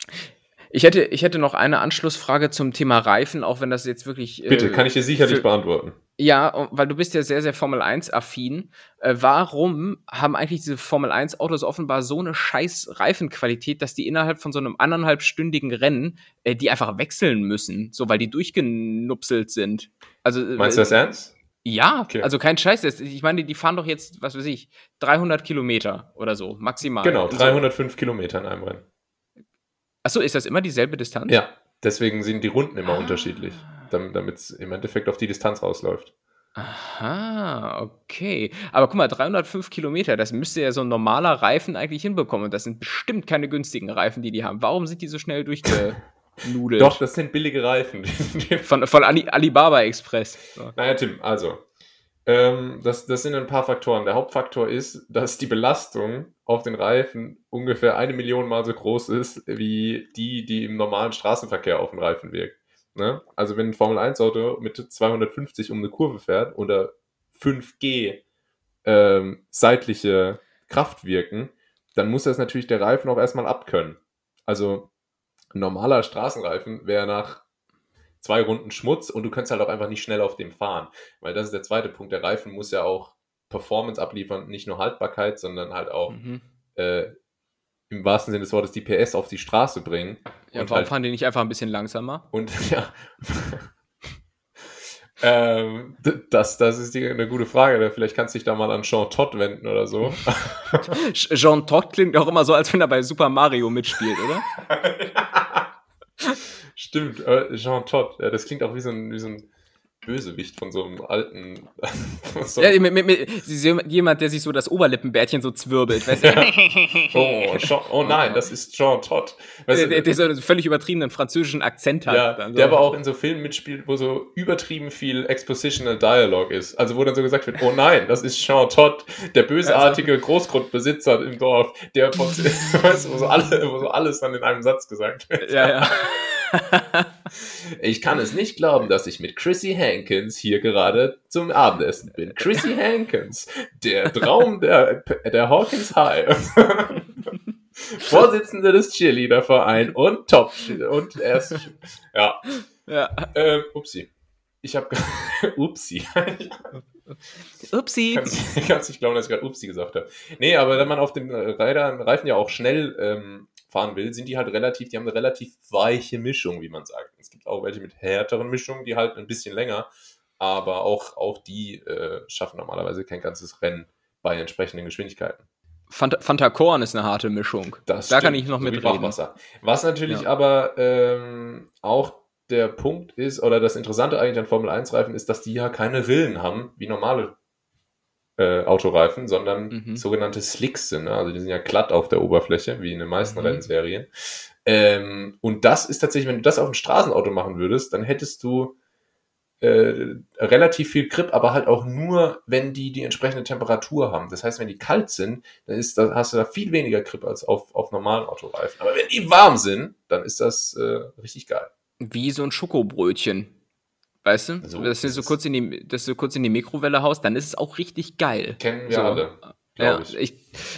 Ich hätte, ich hätte noch eine Anschlussfrage zum Thema Reifen, auch wenn das jetzt wirklich. Äh, Bitte, kann ich dir sicherlich für, beantworten. Ja, weil du bist ja sehr, sehr Formel 1-affin. Äh, warum haben eigentlich diese Formel 1-Autos offenbar so eine scheiß Reifenqualität, dass die innerhalb von so einem anderthalbstündigen Rennen äh, die einfach wechseln müssen, so weil die durchgenupselt sind? Also, Meinst du das ernst? Ja, okay. also kein Scheiß. Ich meine, die fahren doch jetzt, was weiß ich, 300 Kilometer oder so, maximal. Genau, 305 so. Kilometer in einem Rennen. Achso, ist das immer dieselbe Distanz? Ja, deswegen sind die Runden immer ah. unterschiedlich, damit es im Endeffekt auf die Distanz rausläuft. Aha, okay. Aber guck mal, 305 Kilometer, das müsste ja so ein normaler Reifen eigentlich hinbekommen. Und das sind bestimmt keine günstigen Reifen, die die haben. Warum sind die so schnell durchge Nudel. Doch, das sind billige Reifen. von, von Ali, Alibaba Express. So. Naja, Tim, also. Ähm, das, das sind ein paar Faktoren. Der Hauptfaktor ist, dass die Belastung auf den Reifen ungefähr eine Million Mal so groß ist, wie die, die im normalen Straßenverkehr auf den Reifen wirkt. Ne? Also wenn ein Formel-1-Auto mit 250 um eine Kurve fährt oder 5G ähm, seitliche Kraft wirken, dann muss das natürlich der Reifen auch erstmal abkönnen. Also ein normaler Straßenreifen wäre nach zwei Runden Schmutz und du könntest halt auch einfach nicht schnell auf dem fahren. Weil das ist der zweite Punkt. Der Reifen muss ja auch Performance abliefern, nicht nur Haltbarkeit, sondern halt auch mhm. äh, im wahrsten Sinne des Wortes die PS auf die Straße bringen. Ja, und warum halt, fahren die nicht einfach ein bisschen langsamer? Und ja. Ähm, das, das ist die, eine gute Frage. Vielleicht kannst du dich da mal an Jean Todt wenden oder so. Jean Todt klingt auch immer so, als wenn er bei Super Mario mitspielt, oder? Stimmt, äh, Jean Todt. Ja, das klingt auch wie so ein, wie so ein Bösewicht von so einem alten. so ja, mit, mit, mit, jemand, der sich so das Oberlippenbärtchen so zwirbelt. Weißt du? ja. oh, Jean, oh nein, das ist Jean Todt. Weißt der, der, der so einen völlig übertriebenen französischen Akzent hat. Ja, so. Der aber auch in so Filmen mitspielt, wo so übertrieben viel Expositional Dialogue ist. Also wo dann so gesagt wird, oh nein, das ist Jean Todt, der bösartige also, Großgrundbesitzer im Dorf, der von, weißt wo so, alle, wo so alles dann in einem Satz gesagt wird. Ja, ja ich kann es nicht glauben, dass ich mit Chrissy Hankins hier gerade zum Abendessen bin. Chrissy Hankins, der Traum der, der Hawkins High. Vorsitzende des Cheerleader-Vereins und Top und erst ja. Ja. Ähm, upsi. Ich habe upsi. upsi. Ich kann es nicht glauben, dass ich gerade upsi gesagt habe. Nee, aber wenn man auf den Rädern Reifen ja auch schnell ähm, fahren will, sind die halt relativ, die haben eine relativ weiche Mischung, wie man sagt. Es gibt auch welche mit härteren Mischungen, die halt ein bisschen länger, aber auch, auch die äh, schaffen normalerweise kein ganzes Rennen bei entsprechenden Geschwindigkeiten. Fanta, Fanta Korn ist eine harte Mischung. Das da stimmt, kann ich noch so mit reden. Was natürlich ja. aber ähm, auch der Punkt ist, oder das Interessante eigentlich an Formel 1 Reifen ist, dass die ja keine Rillen haben, wie normale äh, Autoreifen, sondern mhm. sogenannte Slicks sind. Ne? Also die sind ja glatt auf der Oberfläche, wie in den meisten mhm. Rennserien. Ähm, und das ist tatsächlich, wenn du das auf ein Straßenauto machen würdest, dann hättest du äh, relativ viel Grip, aber halt auch nur, wenn die die entsprechende Temperatur haben. Das heißt, wenn die kalt sind, dann ist, da hast du da viel weniger Grip als auf, auf normalen Autoreifen. Aber wenn die warm sind, dann ist das äh, richtig geil. Wie so ein Schokobrötchen. Weißt du? So, dass, du so kurz in die, dass du kurz in die Mikrowelle haust, dann ist es auch richtig geil. Kennen wir so. alle. Ja, ich. ich.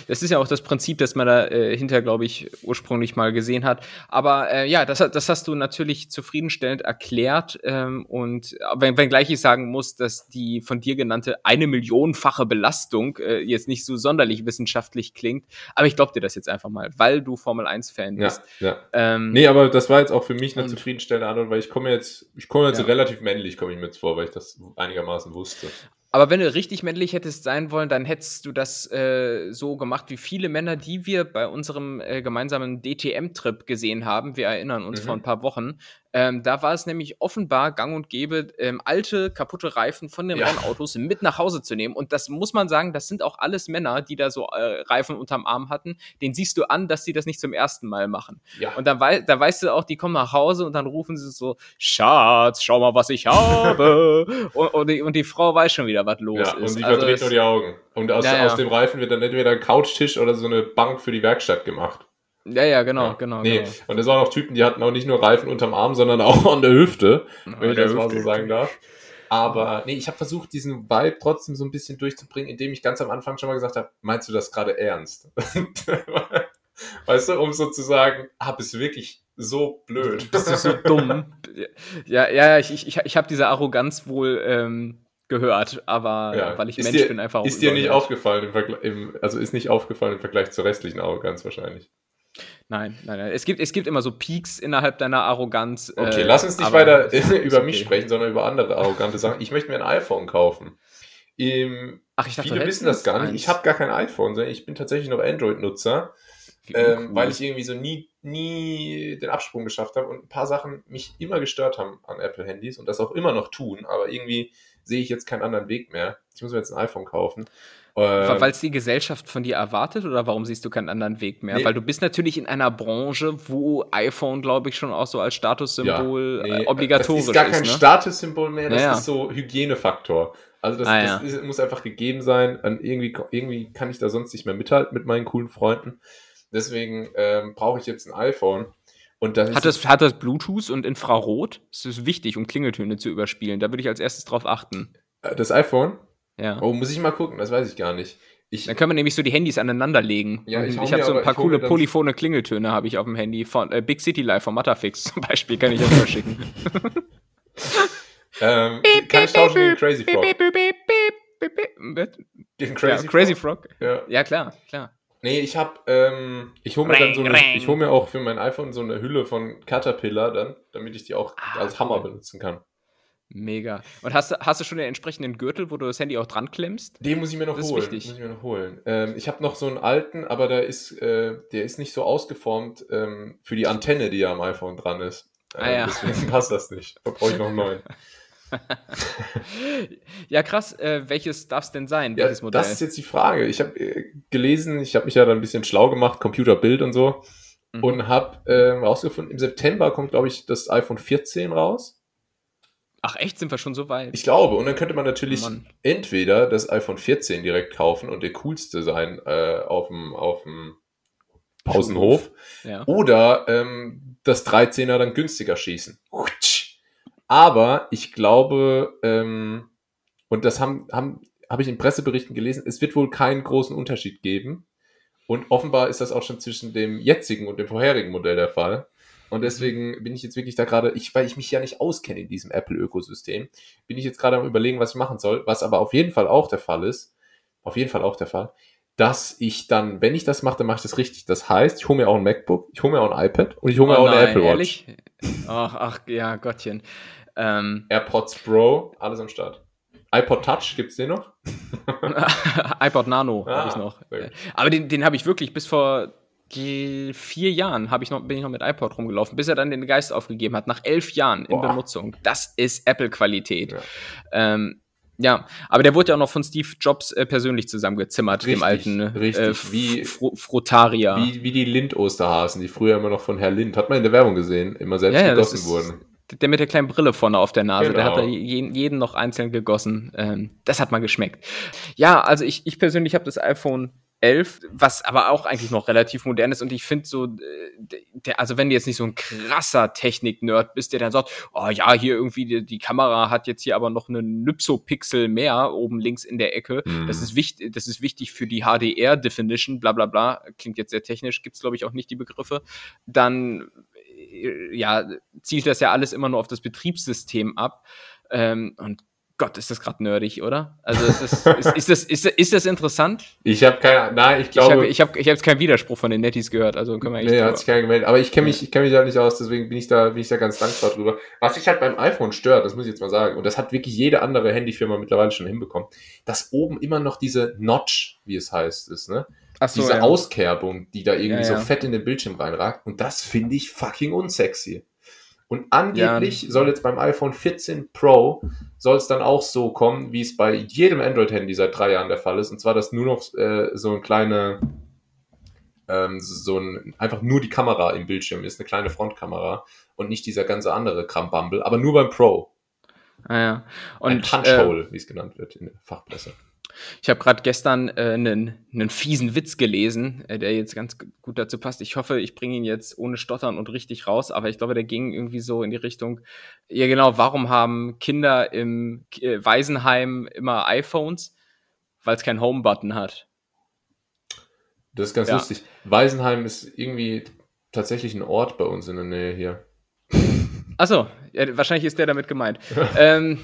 das ist ja auch das Prinzip, das man da äh, hinter, glaube ich, ursprünglich mal gesehen hat. Aber äh, ja, das, das hast du natürlich zufriedenstellend erklärt. Ähm, und wenn, wenngleich ich sagen muss, dass die von dir genannte eine Millionenfache Belastung äh, jetzt nicht so sonderlich wissenschaftlich klingt. Aber ich glaube dir das jetzt einfach mal, weil du Formel 1-Fan bist. Ja, ja. Ähm, nee, aber das war jetzt auch für mich eine zufriedenstellende Antwort, weil ich komme jetzt, ich komme jetzt ja. relativ männlich, komme ich mir jetzt vor, weil ich das einigermaßen wusste. Aber wenn du richtig männlich hättest sein wollen, dann hättest du das äh, so gemacht wie viele Männer, die wir bei unserem äh, gemeinsamen DTM-Trip gesehen haben. Wir erinnern uns mhm. vor ein paar Wochen. Ähm, da war es nämlich offenbar gang und gäbe, ähm, alte, kaputte Reifen von den ja. Rennautos mit nach Hause zu nehmen. Und das muss man sagen, das sind auch alles Männer, die da so äh, Reifen unterm Arm hatten. Den siehst du an, dass sie das nicht zum ersten Mal machen. Ja. Und dann wei da weißt du auch, die kommen nach Hause und dann rufen sie so, Schatz, schau mal, was ich habe. und, und, die, und, die, Frau weiß schon wieder, was los ja, ist. Und die also verdreht nur die Augen. Und aus, aus dem Reifen wird dann entweder ein Couchtisch oder so eine Bank für die Werkstatt gemacht. Ja, ja, genau, ja. genau. Nee, genau. und es waren auch Typen, die hatten auch nicht nur Reifen unterm Arm, sondern auch an der Hüfte, wenn ich das mal so sagen darf. Aber nee, ich habe versucht, diesen Vibe trotzdem so ein bisschen durchzubringen, indem ich ganz am Anfang schon mal gesagt habe, meinst du das gerade ernst? weißt du, um so zu sagen, ah, bist du wirklich so blöd. Bist du so dumm? Ja, ja, ich, ich, ich habe diese Arroganz wohl ähm, gehört, aber ja. weil ich ist Mensch dir, bin, einfach Ist dir nicht aufgefallen im Vergleich, im, also ist nicht aufgefallen im Vergleich zur restlichen Arroganz wahrscheinlich. Nein, nein, nein. Es gibt, es gibt immer so Peaks innerhalb deiner Arroganz. Okay, äh, lass uns nicht weiter über okay. mich sprechen, sondern über andere arrogante Sachen. Ich möchte mir ein iPhone kaufen. Ähm, Ach, ich dachte, viele wissen das gar nicht. Eins. Ich habe gar kein iPhone, sondern ich bin tatsächlich noch Android-Nutzer, ähm, weil ich irgendwie so nie, nie den Absprung geschafft habe und ein paar Sachen mich immer gestört haben an Apple-Handys und das auch immer noch tun, aber irgendwie sehe ich jetzt keinen anderen Weg mehr. Ich muss mir jetzt ein iPhone kaufen. Ähm, Weil es die Gesellschaft von dir erwartet oder warum siehst du keinen anderen Weg mehr? Nee. Weil du bist natürlich in einer Branche, wo iPhone, glaube ich, schon auch so als Statussymbol ja, nee, äh, obligatorisch ist. Das ist gar kein ne? Statussymbol mehr, das naja. ist so Hygienefaktor. Also das, ah, das ist, muss einfach gegeben sein. Und irgendwie, irgendwie kann ich da sonst nicht mehr mithalten mit meinen coolen Freunden. Deswegen ähm, brauche ich jetzt ein iPhone. Und dann hat, das, hat das Bluetooth und Infrarot? Das ist wichtig, um Klingeltöne zu überspielen. Da würde ich als erstes drauf achten. Äh, das iPhone? Ja. Oh, muss ich mal gucken, das weiß ich gar nicht. Ich, dann können wir nämlich so die Handys aneinander legen. Ja, ich, ich habe so ein paar coole polyphone Klingeltöne habe ich auf dem Handy von äh, Big City Live von Matterfix zum Beispiel, kann ich das verschicken. ähm, kann ich tauschen gegen Crazy Frog? Gegen Crazy, ja, Crazy Frog? Ja. ja, klar, klar. Nee, ich hab, ähm, ich hole mir dann so eine, ich hole mir auch für mein iPhone so eine Hülle von Caterpillar dann, damit ich die auch ah, als Hammer cool. benutzen kann. Mega. Und hast, hast du schon den entsprechenden Gürtel, wo du das Handy auch dran klemmst? Den muss ich mir noch das holen. Ist wichtig. Muss ich mir noch holen. Ähm, ich habe noch so einen alten, aber der ist, äh, der ist nicht so ausgeformt ähm, für die Antenne, die ja am iPhone dran ist. Äh, ah, ja. Deswegen passt das nicht. Da brauche ich noch einen neuen. ja, krass. Äh, welches darf es denn sein? Ja, welches Modell? Das ist jetzt die Frage. Ich habe äh, gelesen, ich habe mich ja da ein bisschen schlau gemacht, Computerbild und so. Mhm. Und habe äh, rausgefunden, im September kommt, glaube ich, das iPhone 14 raus. Ach echt, sind wir schon so weit? Ich glaube. Und dann könnte man natürlich Mann. entweder das iPhone 14 direkt kaufen und der coolste sein äh, auf dem auf dem Pausenhof. Ja. Oder ähm, das 13er dann günstiger schießen. Aber ich glaube, ähm, und das haben, haben, habe ich in Presseberichten gelesen, es wird wohl keinen großen Unterschied geben. Und offenbar ist das auch schon zwischen dem jetzigen und dem vorherigen Modell der Fall. Und deswegen bin ich jetzt wirklich da gerade, ich, weil ich mich ja nicht auskenne in diesem Apple-Ökosystem, bin ich jetzt gerade am überlegen, was ich machen soll. Was aber auf jeden Fall auch der Fall ist, auf jeden Fall auch der Fall, dass ich dann, wenn ich das mache, dann mache ich das richtig. Das heißt, ich hole mir auch ein MacBook, ich hole mir auch ein iPad und ich hole mir oh auch nein, eine Apple Watch. Ehrlich? Ach, ach, ja, Gottchen. Ähm, AirPods Pro, alles am Start. iPod Touch, gibt es den noch? iPod Nano ah, habe ich noch. Aber den, den habe ich wirklich bis vor vier Jahren ich noch, bin ich noch mit iPod rumgelaufen, bis er dann den Geist aufgegeben hat, nach elf Jahren in Boah. Benutzung. Das ist Apple-Qualität. Ja. Ähm, ja, aber der wurde ja auch noch von Steve Jobs äh, persönlich zusammengezimmert, richtig, dem alten richtig. Äh, wie, Frutaria. Wie, wie die Lind-Osterhasen, die früher immer noch von Herr Lind, hat man in der Werbung gesehen, immer selbst ja, gegossen wurden. Der mit der kleinen Brille vorne auf der Nase, genau. der hat da jeden, jeden noch einzeln gegossen. Ähm, das hat mal geschmeckt. Ja, also ich, ich persönlich habe das iPhone 11, was aber auch eigentlich noch relativ modern ist. Und ich finde so, äh, der, also wenn du jetzt nicht so ein krasser Technik-Nerd bist, der dann sagt, oh ja, hier irgendwie die, die, Kamera hat jetzt hier aber noch einen Nypso-Pixel mehr oben links in der Ecke. Mhm. Das, ist wichtig, das ist wichtig für die HDR-Definition, bla bla bla. Klingt jetzt sehr technisch, gibt's glaube ich auch nicht die Begriffe. Dann äh, ja, zielt das ja alles immer nur auf das Betriebssystem ab. Ähm, und Gott, ist das gerade nerdig, oder? Also ist das, ist, ist, das, ist, ist das interessant? Ich habe keine, nein, ich glaube. Ich habe ich hab, ich hab jetzt keinen Widerspruch von den Netties gehört, also können wir Nee, hat sich keiner gemeldet. Aber ich kenne mich, ich kenn mich da nicht aus, deswegen bin ich da, bin ich da ganz dankbar drüber. Was sich halt beim iPhone stört, das muss ich jetzt mal sagen, und das hat wirklich jede andere Handyfirma mittlerweile schon hinbekommen, dass oben immer noch diese Notch, wie es heißt, ist, ne? Ach so, diese ja. Auskerbung, die da irgendwie Ja, so ja. fett in den Bildschirm reinragt. Und das finde ich fucking unsexy. Und angeblich soll jetzt beim iPhone 14 Pro soll es dann auch so kommen, wie es bei jedem Android-Handy seit drei Jahren der Fall ist. Und zwar, dass nur noch äh, so ein kleine, ähm, so ein, einfach nur die Kamera im Bildschirm ist, eine kleine Frontkamera und nicht dieser ganze andere Krambumble, aber nur beim Pro. Ah, ja. Ein Und äh, Punch-Hole, wie es genannt wird in der Fachpresse. Ich habe gerade gestern äh, einen, einen fiesen Witz gelesen, äh, der jetzt ganz gut dazu passt. Ich hoffe, ich bringe ihn jetzt ohne Stottern und richtig raus, aber ich glaube, der ging irgendwie so in die Richtung, ja genau, warum haben Kinder im äh, Waisenheim immer iPhones? Weil es keinen Home-Button hat. Das ist ganz Ja. lustig. Weisenheim ist irgendwie tatsächlich ein Ort bei uns in der Nähe hier. Achso, ja, wahrscheinlich ist der damit gemeint. ähm,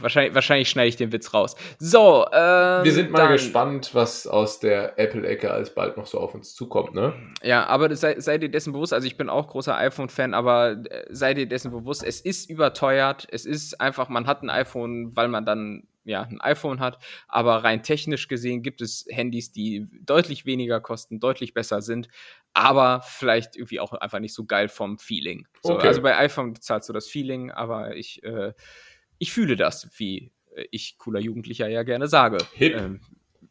wahrscheinlich, wahrscheinlich schneide ich den Witz raus. So, ähm, Wir sind mal dann- gespannt, was aus der Apple-Ecke alsbald noch so auf uns zukommt, ne? Ja, aber sei, sei dir dessen bewusst, also ich bin auch großer iPhone-Fan, aber äh, sei dir dessen bewusst, es ist überteuert. Es ist einfach, man hat ein iPhone, weil man dann ja ein iPhone hat, aber rein technisch gesehen gibt es Handys, die deutlich weniger kosten, deutlich besser sind, aber vielleicht irgendwie auch einfach nicht so geil vom Feeling. So, Okay. Also bei iPhone bezahlst du das Feeling, aber ich, äh, ich fühle das, wie äh, ich cooler Jugendlicher ja gerne sage. Hip. Ähm,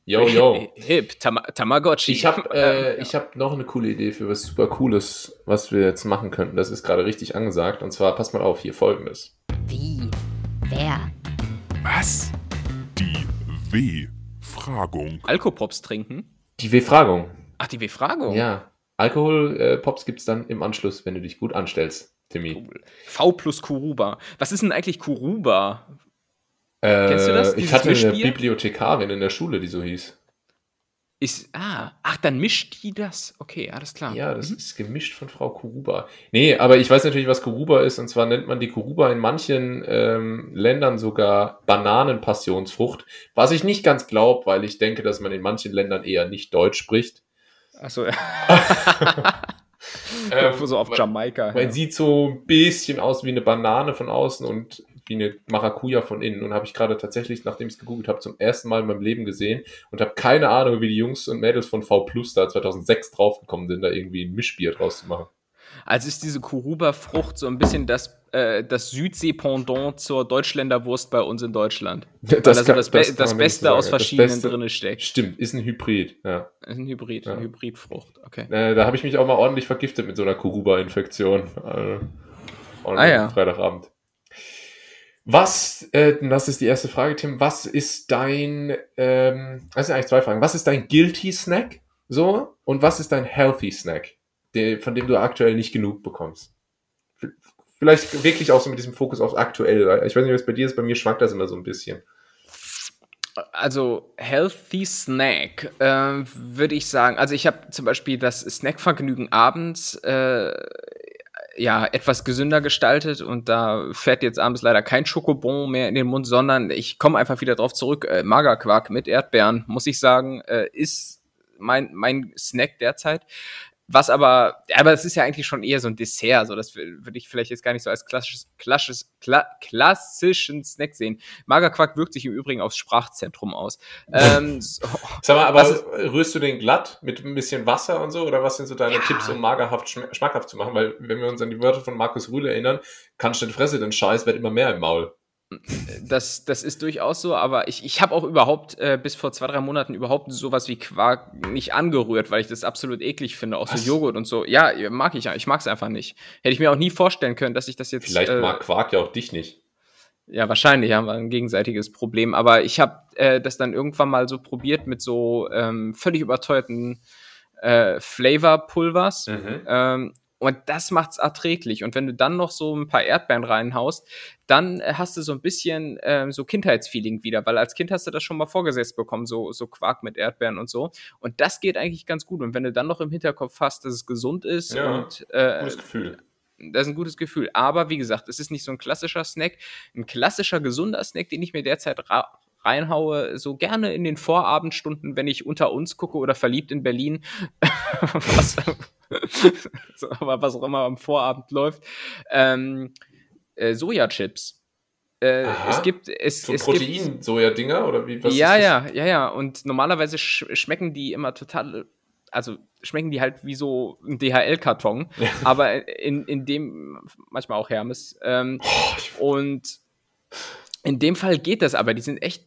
Yo, yo. Hip, Tam Tamagotchi. Ich habe äh, ich hab noch eine coole Idee für was super Cooles, was wir jetzt machen könnten. Das ist gerade richtig angesagt. Und zwar, passt mal auf, hier folgendes. Wie? Wer? Was? W-Fragung. Alkopops trinken. Die W-Fragung. Ach, die Befragung. Ja. Alkohol-Pops gibt's dann im Anschluss, wenn du dich gut anstellst, Timmy. V plus Kuruba. Was ist denn eigentlich Kuruba? Äh, Kennst du das, Ich dieses hatte eine? Bibliothekarin in der Schule, die so hieß. Ist, ah, ach, dann mischt die das. Okay, alles klar. Ja, das Mhm. ist gemischt von Frau Kuruba. Nee, aber ich weiß natürlich, was Kuruba ist. Und zwar nennt man die Kuruba in manchen ähm, Ländern sogar Bananenpassionsfrucht. Was ich nicht ganz glaube, weil ich denke, dass man in manchen Ländern eher nicht Deutsch spricht. Achso, ja. Ähm, so auf weil- Jamaika. Weil ja. sieht so ein bisschen aus wie eine Banane von außen und wie eine Maracuja von innen. Und habe ich gerade tatsächlich, nachdem ich es gegoogelt habe, zum ersten Mal in meinem Leben gesehen und habe keine Ahnung, wie die Jungs und Mädels von V Plus da 2006 draufgekommen sind, da irgendwie ein Mischbier draus zu machen. Also ist diese Kuruba-Frucht so ein bisschen das, äh, das Südsee-Pendant zur Deutschländerwurst bei uns in Deutschland. Weil da so kann- das, Be das Beste aus. Das verschiedenen Beste- drinne steckt. Stimmt, ist ein Hybrid, ja. Das ist ein Hybrid, Ja. eine Hybridfrucht. Okay. Äh, da habe ich mich auch mal ordentlich vergiftet mit so einer Kuruba-Infektion. Äh, Ah, ja. Freitagabend. Was, äh, das ist die erste Frage, Tim. Was ist dein, ähm, das sind eigentlich zwei Fragen. Was ist dein Guilty Snack? So? Und was ist dein Healthy Snack, der, von dem du aktuell nicht genug bekommst? Vielleicht wirklich auch so mit diesem Fokus aufs Aktuelle. Ich weiß nicht, was bei dir ist. Bei mir schwankt das immer so ein bisschen. Also Healthy Snack ähm, würde ich sagen. Also ich habe zum Beispiel das Snackvergnügen abends äh, ja etwas gesünder gestaltet und da fährt jetzt abends leider kein Schokobon mehr in den Mund, sondern ich komme einfach wieder drauf zurück. Äh, Magerquark mit Erdbeeren, muss ich sagen, äh, ist mein mein Snack derzeit. Was aber, aber es ist ja eigentlich schon eher so ein Dessert, so das würde ich vielleicht jetzt gar nicht so als klassisches, klassisches, kla klassischen Snack sehen. Magerquark wirkt sich im Übrigen aufs Sprachzentrum aus. ähm, so, Sag mal, aber ist- rührst du den glatt mit ein bisschen Wasser und so? Oder was sind so deine Ja. Tipps, um magerhaft schm- schmackhaft zu machen? Weil, wenn wir uns an die Wörter von Markus Rühle erinnern, kannst du nicht fresse den Scheiß, wird immer mehr im Maul. Das, das ist durchaus so, aber ich, ich habe auch überhaupt äh, bis vor zwei, drei Monaten überhaupt sowas wie Quark nicht angerührt, weil ich das absolut eklig finde, auch Was? so Joghurt und so. Ja, mag ich ja, ich mag es einfach nicht. Hätte ich mir auch nie vorstellen können, dass ich das jetzt. Vielleicht äh, mag Quark ja auch dich nicht. Ja, wahrscheinlich haben wir ein gegenseitiges Problem. Aber ich habe äh, das dann irgendwann mal so probiert mit so ähm, völlig überteuerten äh, Flavor-Pulvers. Mhm. Ähm, und das macht's erträglich. Und wenn du dann noch so ein paar Erdbeeren reinhaust, dann äh, hast du so ein bisschen ähm, so Kindheitsfeeling wieder, weil als Kind hast du das schon mal vorgesetzt bekommen, so, so Quark mit Erdbeeren und so. Und das geht eigentlich ganz gut. Und wenn du dann noch im Hinterkopf hast, dass es gesund ist Ja, und äh, Gutes Gefühl. Das ist ein gutes Gefühl. Aber wie gesagt, es ist nicht so ein klassischer Snack. Ein klassischer, gesunder Snack, den ich mir derzeit ra reinhaue, so gerne in den Vorabendstunden, wenn ich unter uns gucke oder verliebt in Berlin, was, aber was auch immer am Vorabend läuft. Ähm, äh, Sojachips. Äh, es gibt es, So es gibt Protein-Soja-Dinger oder wie? was ja, ja, ja, ja. Und normalerweise sch schmecken die immer total, also schmecken die halt wie so ein DHL-Karton, aber in, in dem, manchmal auch Hermes. Ähm, und in dem Fall geht das aber, die sind echt,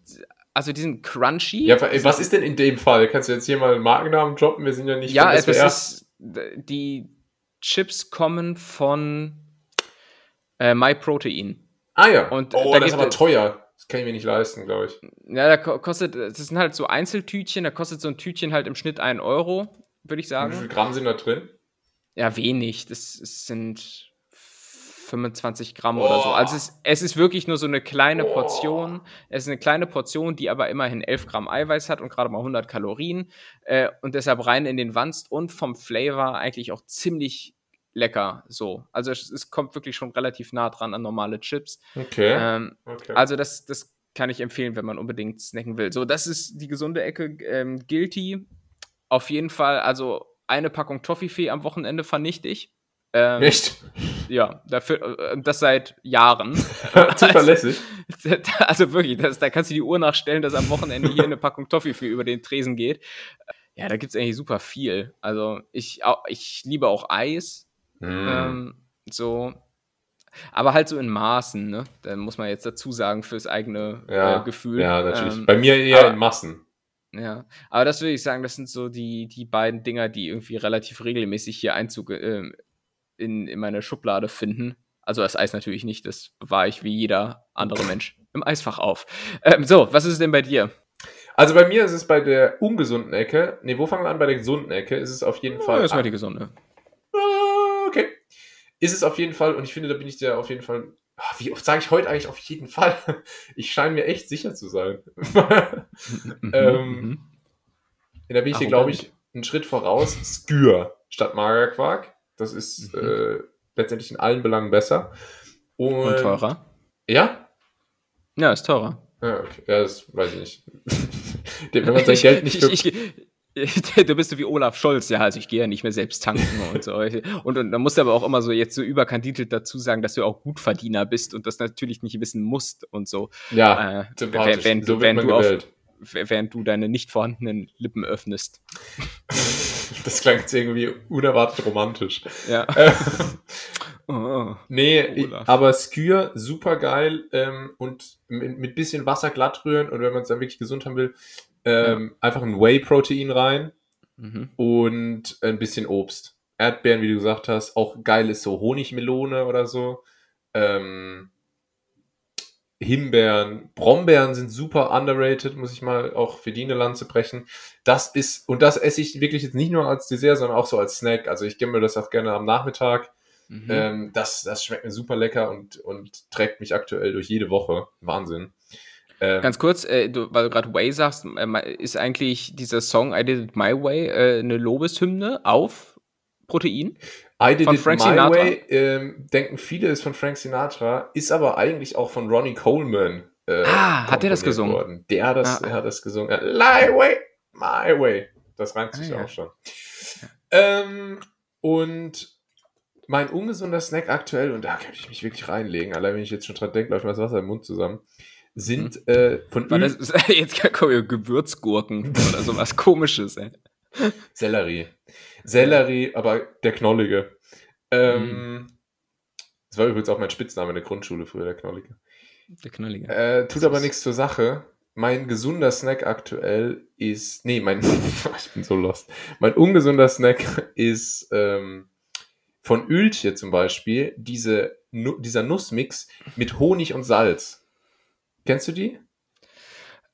also die sind crunchy. Ja, wa- was ist denn in dem Fall? Kannst du jetzt hier mal einen Markennamen droppen? Wir sind ja nicht ja, es ist, die Chips kommen von äh, MyProtein. ah ja. und oh, da das ist aber teuer. Das kann ich mir nicht leisten, glaube ich. Ja, da ko- kostet, das sind halt so Einzeltütchen, da kostet so ein Tütchen halt im Schnitt 1 Euro, würde ich Wie sagen. viel Gramm sind da drin? Ja, wenig. Das, das sind 25 Gramm oder so. Oh. Also es, es ist wirklich nur so eine kleine Oh. Portion. Es ist eine kleine Portion, die aber immerhin 11 Gramm Eiweiß hat und gerade mal 100 Kalorien. Äh, und deshalb rein in den Wanst und vom Flavor eigentlich auch ziemlich lecker so. Also es, es kommt wirklich schon relativ nah dran an normale Chips. Okay. Ähm, okay. also das, das kann ich empfehlen, wenn man unbedingt snacken will. So, das ist die gesunde Ecke. Ähm, Guilty. Auf jeden Fall, also eine Packung Toffifee am Wochenende vernichte ich. Ähm, Nicht? Ja, dafür, äh, das seit Jahren. Zuverlässig. Also wirklich, das, da kannst du die Uhr nachstellen, dass am Wochenende hier eine Packung Toffifee über den Tresen geht. Ja, da gibt es eigentlich super viel. Also ich, ich liebe auch Eis. Hm. Ähm, so. Aber halt so in Maßen, ne? Da muss man jetzt dazu sagen, fürs eigene ja, äh, Gefühl. Ja, natürlich. Ähm, Bei mir eher aber- in Massen. ja, aber das würde ich sagen, das sind so die, die beiden Dinger, die irgendwie relativ regelmäßig hier Einzug ähm, in, in meine Schublade finden. Also das Eis natürlich nicht, das bewahre ich wie jeder andere Mensch im Eisfach auf. Ähm, so, was ist denn bei dir? Also bei mir ist es bei der ungesunden Ecke. Ne, wo fangen wir an? Bei der gesunden Ecke ist es auf jeden Fall. das war die gesunde. Ah, okay. Ist es auf jeden Fall, und ich finde, da bin ich der auf jeden Fall. Ah, Wie oft sage ich heute eigentlich auf jeden Fall? Ich scheine mir echt sicher zu sein. Ähm, Mhm. Da bin ich dir, glaube ich, einen Schritt voraus. Skür statt Magerquark. Das ist Mhm. äh, letztendlich in allen Belangen besser. Und, Und teurer? Ja? Ja, ist teurer. Ja, okay. ja, das weiß ich nicht. Wenn man sein Geld nicht ich, ich, Du bist so wie Olaf Scholz, ja, also ich gehe ja nicht mehr selbst tanken und so. Und, und dann musst du aber auch immer so jetzt so überkandidelt dazu sagen, dass du auch Gutverdiener bist und das natürlich nicht wissen musst und so. Ja, Äh, wenn, wenn, so du, wenn, du auf, während du deine nicht vorhandenen Lippen öffnest. Das klang jetzt irgendwie unerwartet romantisch. Ja. Äh, Oh. Nee, ich, aber Skür, super geil ähm, und mit, mit bisschen Wasser glatt rühren und wenn man es dann wirklich gesund haben will, ähm, einfach ein Whey-Protein rein Mhm. und ein bisschen Obst. Erdbeeren, wie du gesagt hast, auch geil ist so Honigmelone oder so. Ähm, Himbeeren, Brombeeren sind super underrated, muss ich mal auch für die eine Lanze brechen. Das ist, und das esse ich wirklich jetzt nicht nur als Dessert, sondern auch so als Snack. Also ich gebe mir das auch gerne am Nachmittag. Mhm. Ähm, das, das schmeckt mir super lecker und, und trägt mich aktuell durch jede Woche. Wahnsinn. Ähm, Ganz kurz, äh, du, weil du gerade Way sagst, äh, ist eigentlich dieser Song I Did It My Way äh, eine Lobeshymne auf Protein? I Did von It Frank My Sinatra? Way, ähm, denken viele, ist von Frank Sinatra, ist aber eigentlich auch von Ronnie Coleman. Äh, Ah, hat der das gesungen? Worden. Der hat das, Ah. der hat das gesungen. My Way, My Way. Das reimt sich Ah, ja. auch schon. Ähm, und mein ungesunder Snack aktuell, und da könnte ich mich wirklich reinlegen, allein wenn ich jetzt schon dran denke, läuft mir das Wasser im Mund zusammen, sind äh, von Öl das jetzt kommen ja Gewürzgurken oder sowas komisches, ey. Sellerie. Sellerie, aber der Knollige. Ähm, Mhm. Das war übrigens auch mein Spitzname in der Grundschule früher, der Knollige. Der Knallige. Äh, tut Das aber nichts zur Sache. Mein gesunder Snack aktuell ist. Nee, mein. ich bin so lost. Mein ungesunder Snack ist ähm, von Öltje zum Beispiel diese, Nu- dieser Nussmix mit Honig und Salz. Kennst du die?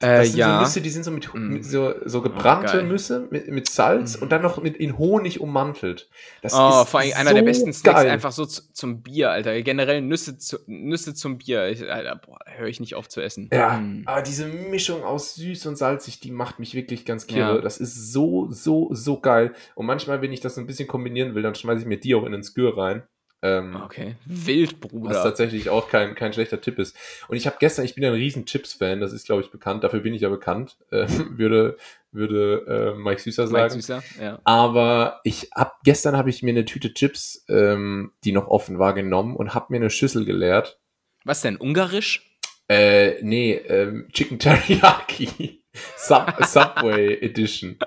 Äh, Das sind ja. so Nüsse, die sind so mit, Mm. mit so, so gebrannte geil. Nüsse mit, mit Salz Mm. und dann noch mit in Honig ummantelt. Das Oh, ist vor allem einer so der besten Snacks geil. einfach so zu, zum Bier, Alter. Generell Nüsse, zu, Nüsse zum Bier. Ich, Alter, boah, höre ich nicht auf zu essen. Ja, Mm. aber diese Mischung aus süß und salzig, die macht mich wirklich ganz kirre. Ja. Das ist so, so, so geil. Und manchmal, wenn ich das so ein bisschen kombinieren will, dann schmeiße ich mir die auch in den Skür rein. Ähm, Okay. Wild, Was tatsächlich auch kein, kein schlechter Tipp ist. Und ich habe gestern, ich bin ja ein riesen Chips-Fan, das ist, glaube ich, bekannt, dafür bin ich ja bekannt, äh, würde, würde äh, Mike Süßer Mike sagen. Süßer, ja. Aber ich hab, gestern habe ich mir eine Tüte Chips, ähm, die noch offen war, genommen und habe mir eine Schüssel geleert. Was denn, ungarisch? Äh, nee, ähm, Chicken Teriyaki. Sub Subway Edition.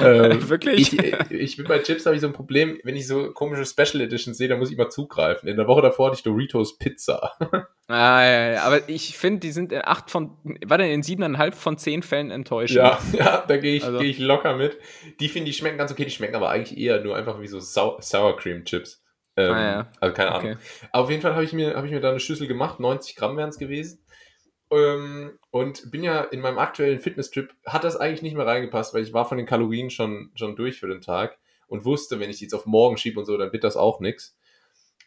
Ähm, Wirklich? Ich, ich bin bei Chips habe ich so ein Problem, wenn ich so komische Special Editions sehe, dann muss ich immer zugreifen. In der Woche davor hatte ich Doritos Pizza. Ah, ja, ja. Aber ich finde, die sind in acht von, war denn in siebeneinhalb von zehn Fällen enttäuschend. Ja, ja, da gehe ich, Also- geh ich locker mit. Die finde ich schmecken ganz okay, die schmecken aber eigentlich eher nur einfach wie so Sau Sour Cream Chips. Ähm, Ah, ja. Also keine Ahnung. Okay. Aber auf jeden Fall habe ich, mir, hab ich mir da eine Schüssel gemacht, 90 Gramm wären es gewesen. Ähm, und bin ja in meinem aktuellen Fitnesstrip, hat das eigentlich nicht mehr reingepasst, weil ich war von den Kalorien schon, schon durch für den Tag und wusste, wenn ich die jetzt auf morgen schiebe und so, dann wird das auch nix.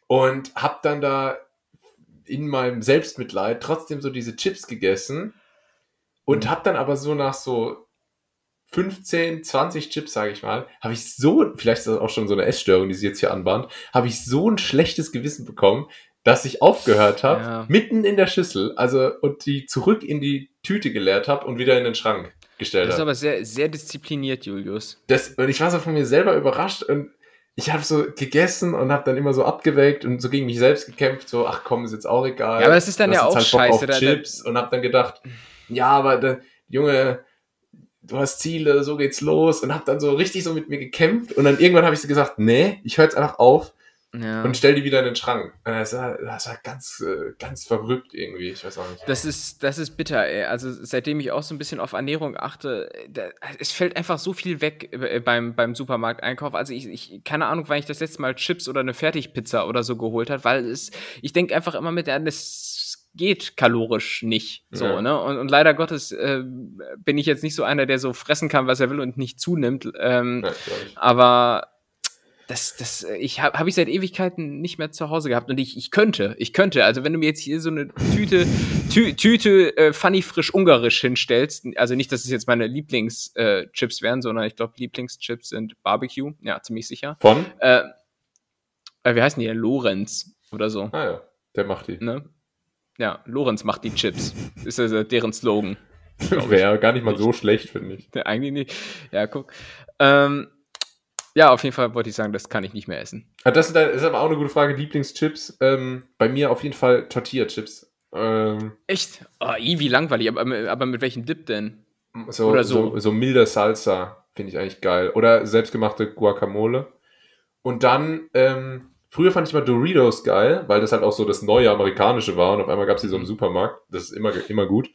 Und hab dann da in meinem Selbstmitleid trotzdem so diese Chips gegessen und Mhm. hab dann aber so nach so 15, 20 Chips, sage ich mal, habe ich so, vielleicht ist das auch schon so eine Essstörung, die sie jetzt hier anbahnt, habe ich so ein schlechtes Gewissen bekommen, dass ich aufgehört habe, Ja. mitten in der Schüssel, also und die zurück in die Tüte geleert habe und wieder in den Schrank gestellt Das ist habe. aber sehr, sehr diszipliniert, Julius. Das, und ich war so von mir selber überrascht und ich habe so gegessen und habe dann immer so abgewägt und so gegen mich selbst gekämpft, so, ach komm, ist jetzt auch egal. Ja, aber das ist dann ja auch halt scheiße. Auf Chips und habe dann gedacht, ja, aber der, Junge, du hast Ziele, so geht's los und habe dann so richtig so mit mir gekämpft und dann irgendwann habe ich so gesagt, nee, ich höre jetzt einfach auf ja. und stell die wieder in den Schrank. Das war, das war ganz, äh, ganz verrückt irgendwie, ich weiß auch nicht. Das ist, das ist bitter, ey. Also seitdem ich auch so ein bisschen auf Ernährung achte, da, es fällt einfach so viel weg äh, beim, beim Supermarkteinkauf. Also ich, ich, keine Ahnung, wann ich das letzte Mal Chips oder eine Fertigpizza oder so geholt habe, weil es, ich denke einfach immer mit, ja, das geht kalorisch nicht. So, Ja. ne? Und, und leider Gottes äh, bin ich jetzt nicht so einer, der so fressen kann, was er will und nicht zunimmt. Ähm, Ja, aber das, das, äh, ich habe hab ich seit Ewigkeiten nicht mehr zu Hause gehabt und ich, ich könnte, ich könnte, also wenn du mir jetzt hier so eine Tüte, Tü, Tüte äh, funny frisch ungarisch hinstellst, also nicht, dass es jetzt meine Lieblingschips äh, Chips wären, sondern ich glaube Lieblingschips sind Barbecue, ja, ziemlich sicher. Von? Äh, äh, wie heißen die denn? Lorenz oder so, Ah ja, der macht die. ne? Ja, Lorenz macht die Chips, ist also deren Slogan. Wäre gar nicht mal so schlecht, finde ich. Ja, Eigentlich nicht. Ja, guck. Ähm, ja, auf jeden Fall wollte ich sagen, das kann ich nicht mehr essen. Ah, Das ist, aber auch eine gute Frage. Lieblingschips? Ähm, bei mir auf jeden Fall Tortilla-Chips. Ähm, Echt? Oh, wie langweilig, aber, aber mit welchem Dip denn? so, Oder so. so. so, milder Salsa finde ich eigentlich geil. Oder selbstgemachte Guacamole. Und dann, ähm, früher fand ich mal Doritos geil, weil das halt auch so das neue amerikanische war und auf einmal gab es die so im Supermarkt. Das ist immer, immer gut.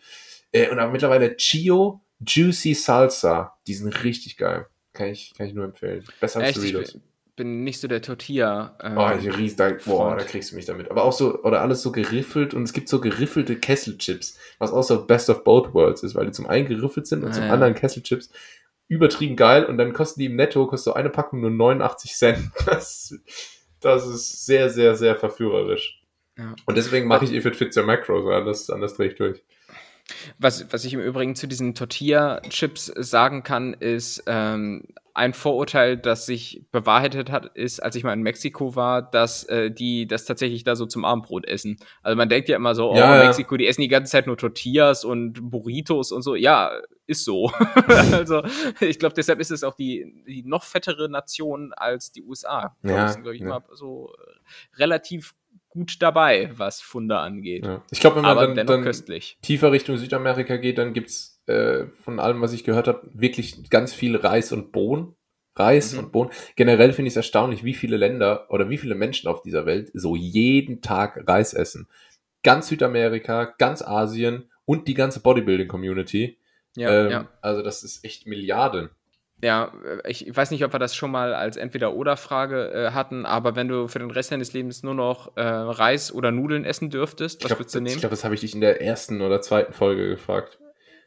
Äh, und aber mittlerweile Chio Juicy Salsa. Die sind richtig geil. Kann ich, kann ich nur empfehlen. Besser als Echt, ich Doritos. bin, bin nicht so der Tortilla. ähm, Oh, ich ries, da, boah, da kriegst du mich damit. Aber auch so, oder alles so geriffelt und es gibt so geriffelte Kesselchips, was auch so Best of Both Worlds ist, weil die zum einen geriffelt sind und Ah, zum ja. anderen Kesselchips. Übertrieben geil und dann kosten die im Netto, kostet so eine Packung nur 89 Cent. Das, das ist sehr, sehr, sehr verführerisch. Ja. Und deswegen mache ich If It Fits Your Macros, anders, anders drehe ich durch. Was, was ich im Übrigen zu diesen Tortilla-Chips sagen kann, ist ähm, ein Vorurteil, das sich bewahrheitet hat, ist, als ich mal in Mexiko war, dass äh, die das tatsächlich da so zum Abendbrot essen. Also man denkt ja immer so, oh, Ja, ja. Mexiko, die essen die ganze Zeit nur Tortillas und Burritos und so. Ja, ist so. also ich glaube, deshalb ist es auch die, die noch fettere Nation als die USA. Ja, die sind, glaube ich, ja. immer so äh, relativ gut dabei, was Funde angeht. Ja. Ich glaube, wenn man dann, dann köstlich. tiefer Richtung Südamerika geht, dann gibt's äh, von allem, was ich gehört habe, wirklich ganz viel Reis und Bohnen. Reis Mhm. und Bohnen. Generell finde ich es erstaunlich, wie viele Länder oder wie viele Menschen auf dieser Welt so jeden Tag Reis essen. Ganz Südamerika, ganz Asien und die ganze Bodybuilding-Community. Ja, ähm, ja. Also das ist echt Milliarden. Ja, äh, ich weiß nicht, ob wir das schon mal als Entweder-Oder-Frage äh, hatten, aber wenn du für den Rest deines Lebens nur noch äh, Reis oder Nudeln essen dürftest, Ich was glaube, würdest du nehmen? glaub, das habe ich dich in der ersten oder zweiten Folge gefragt.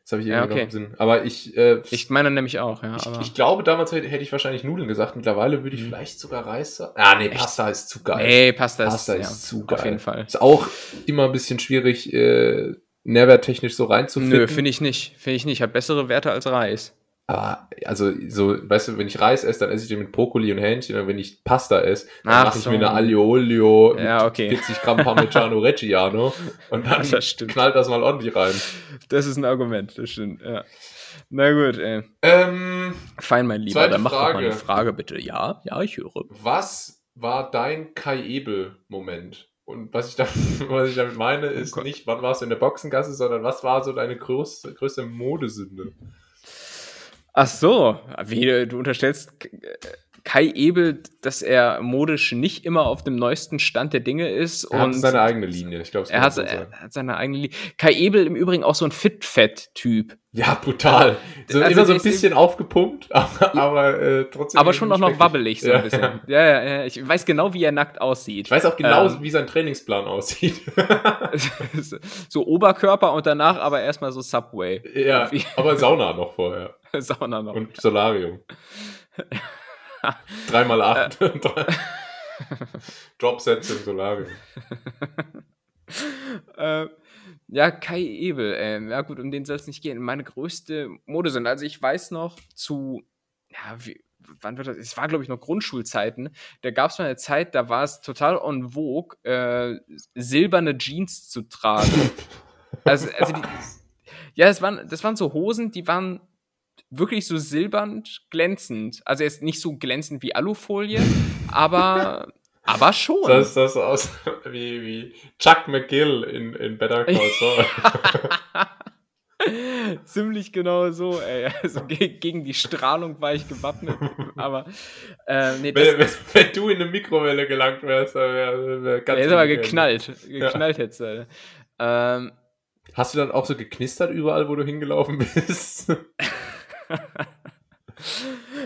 Das habe ich Ja, irgendwie noch okay. im Sinn. Aber ich, äh, ich meine nämlich auch, ja. Ich, Aber ich glaube, damals hätte hätte ich wahrscheinlich Nudeln gesagt. Mittlerweile würde ich Mhm. vielleicht sogar Reis sagen. Ah, nee, Echt? Pasta ist zu geil. nee, Pasta, Pasta ist, ist ja, zu geil. Auf jeden Fall. Ist auch immer ein bisschen schwierig, äh, nährwerttechnisch so reinzufinden. Nö, finde ich nicht. Finde ich nicht. Hat bessere Werte als Reis. Aber, also, so, weißt du, wenn ich Reis esse, dann esse ich den mit Brokkoli und Hähnchen. Und wenn ich Pasta esse, dann Ach mache ich so. mir eine Aglio Olio Ja, okay. 40 Gramm Parmigiano Reggiano. Und dann Das knallt das mal ordentlich rein. Das ist ein Argument, das stimmt, ja. Na gut, ey. Ähm, Fein, mein Lieber. Dann mach doch mal Frage. eine Frage, bitte. Ja, ja, ich höre. was war dein Kai Ebel-Moment? Und was ich, da, was ich damit meine, ist Oh nicht, wann warst du in der Boxengasse, sondern was war so deine größte, größte Modesünde? Ach so, wie du unterstellst K- Kai Ebel, dass er modisch nicht immer auf dem neuesten Stand der Dinge ist. Er hat und seine eigene Linie, ich glaube, er hat, er hat seine eigene Linie. Kai Ebel im Übrigen auch so ein Fit-Fett-Typ. Ja, brutal. So, Also immer so ein bisschen aufgepumpt, aber, aber äh, trotzdem. Aber schon auch noch wabbelig so Ja, ein bisschen. ja. Ja, ja. Ich weiß genau, wie er nackt aussieht. Ich weiß auch genau, Ähm. wie sein Trainingsplan aussieht. so Oberkörper und danach aber erstmal so Subway. ja, aber Sauna noch vorher. Sauna noch. Und Solarium. Dreimal acht. Äh. Dropsets im Solarium. äh, ja, Kai Ebel, ähm, ja gut, um den soll es nicht gehen. Meine größte Modesünde, also ich weiß noch zu, ja, wie, wann wird das? Es war, glaube ich, noch Grundschulzeiten. Da gab es mal eine Zeit, da war es total en vogue, äh, silberne Jeans zu tragen. also, also die, ja, das waren, das waren so Hosen, die waren wirklich so silbernd glänzend. Also jetzt nicht so glänzend wie Alufolie, aber, aber schon. Das das so aus wie, wie Chuck McGill in, in Better Call Saul. Ziemlich genau so, ey. Also ge gegen die Strahlung war ich gewappnet. Aber äh, nee, das, wenn, wenn, wenn du in eine Mikrowelle gelangt wärst, dann wäre wär ganz ist aber geknallt. Geknallt jetzt. Äh. Ähm, Hast du dann auch so geknistert überall, wo du hingelaufen bist?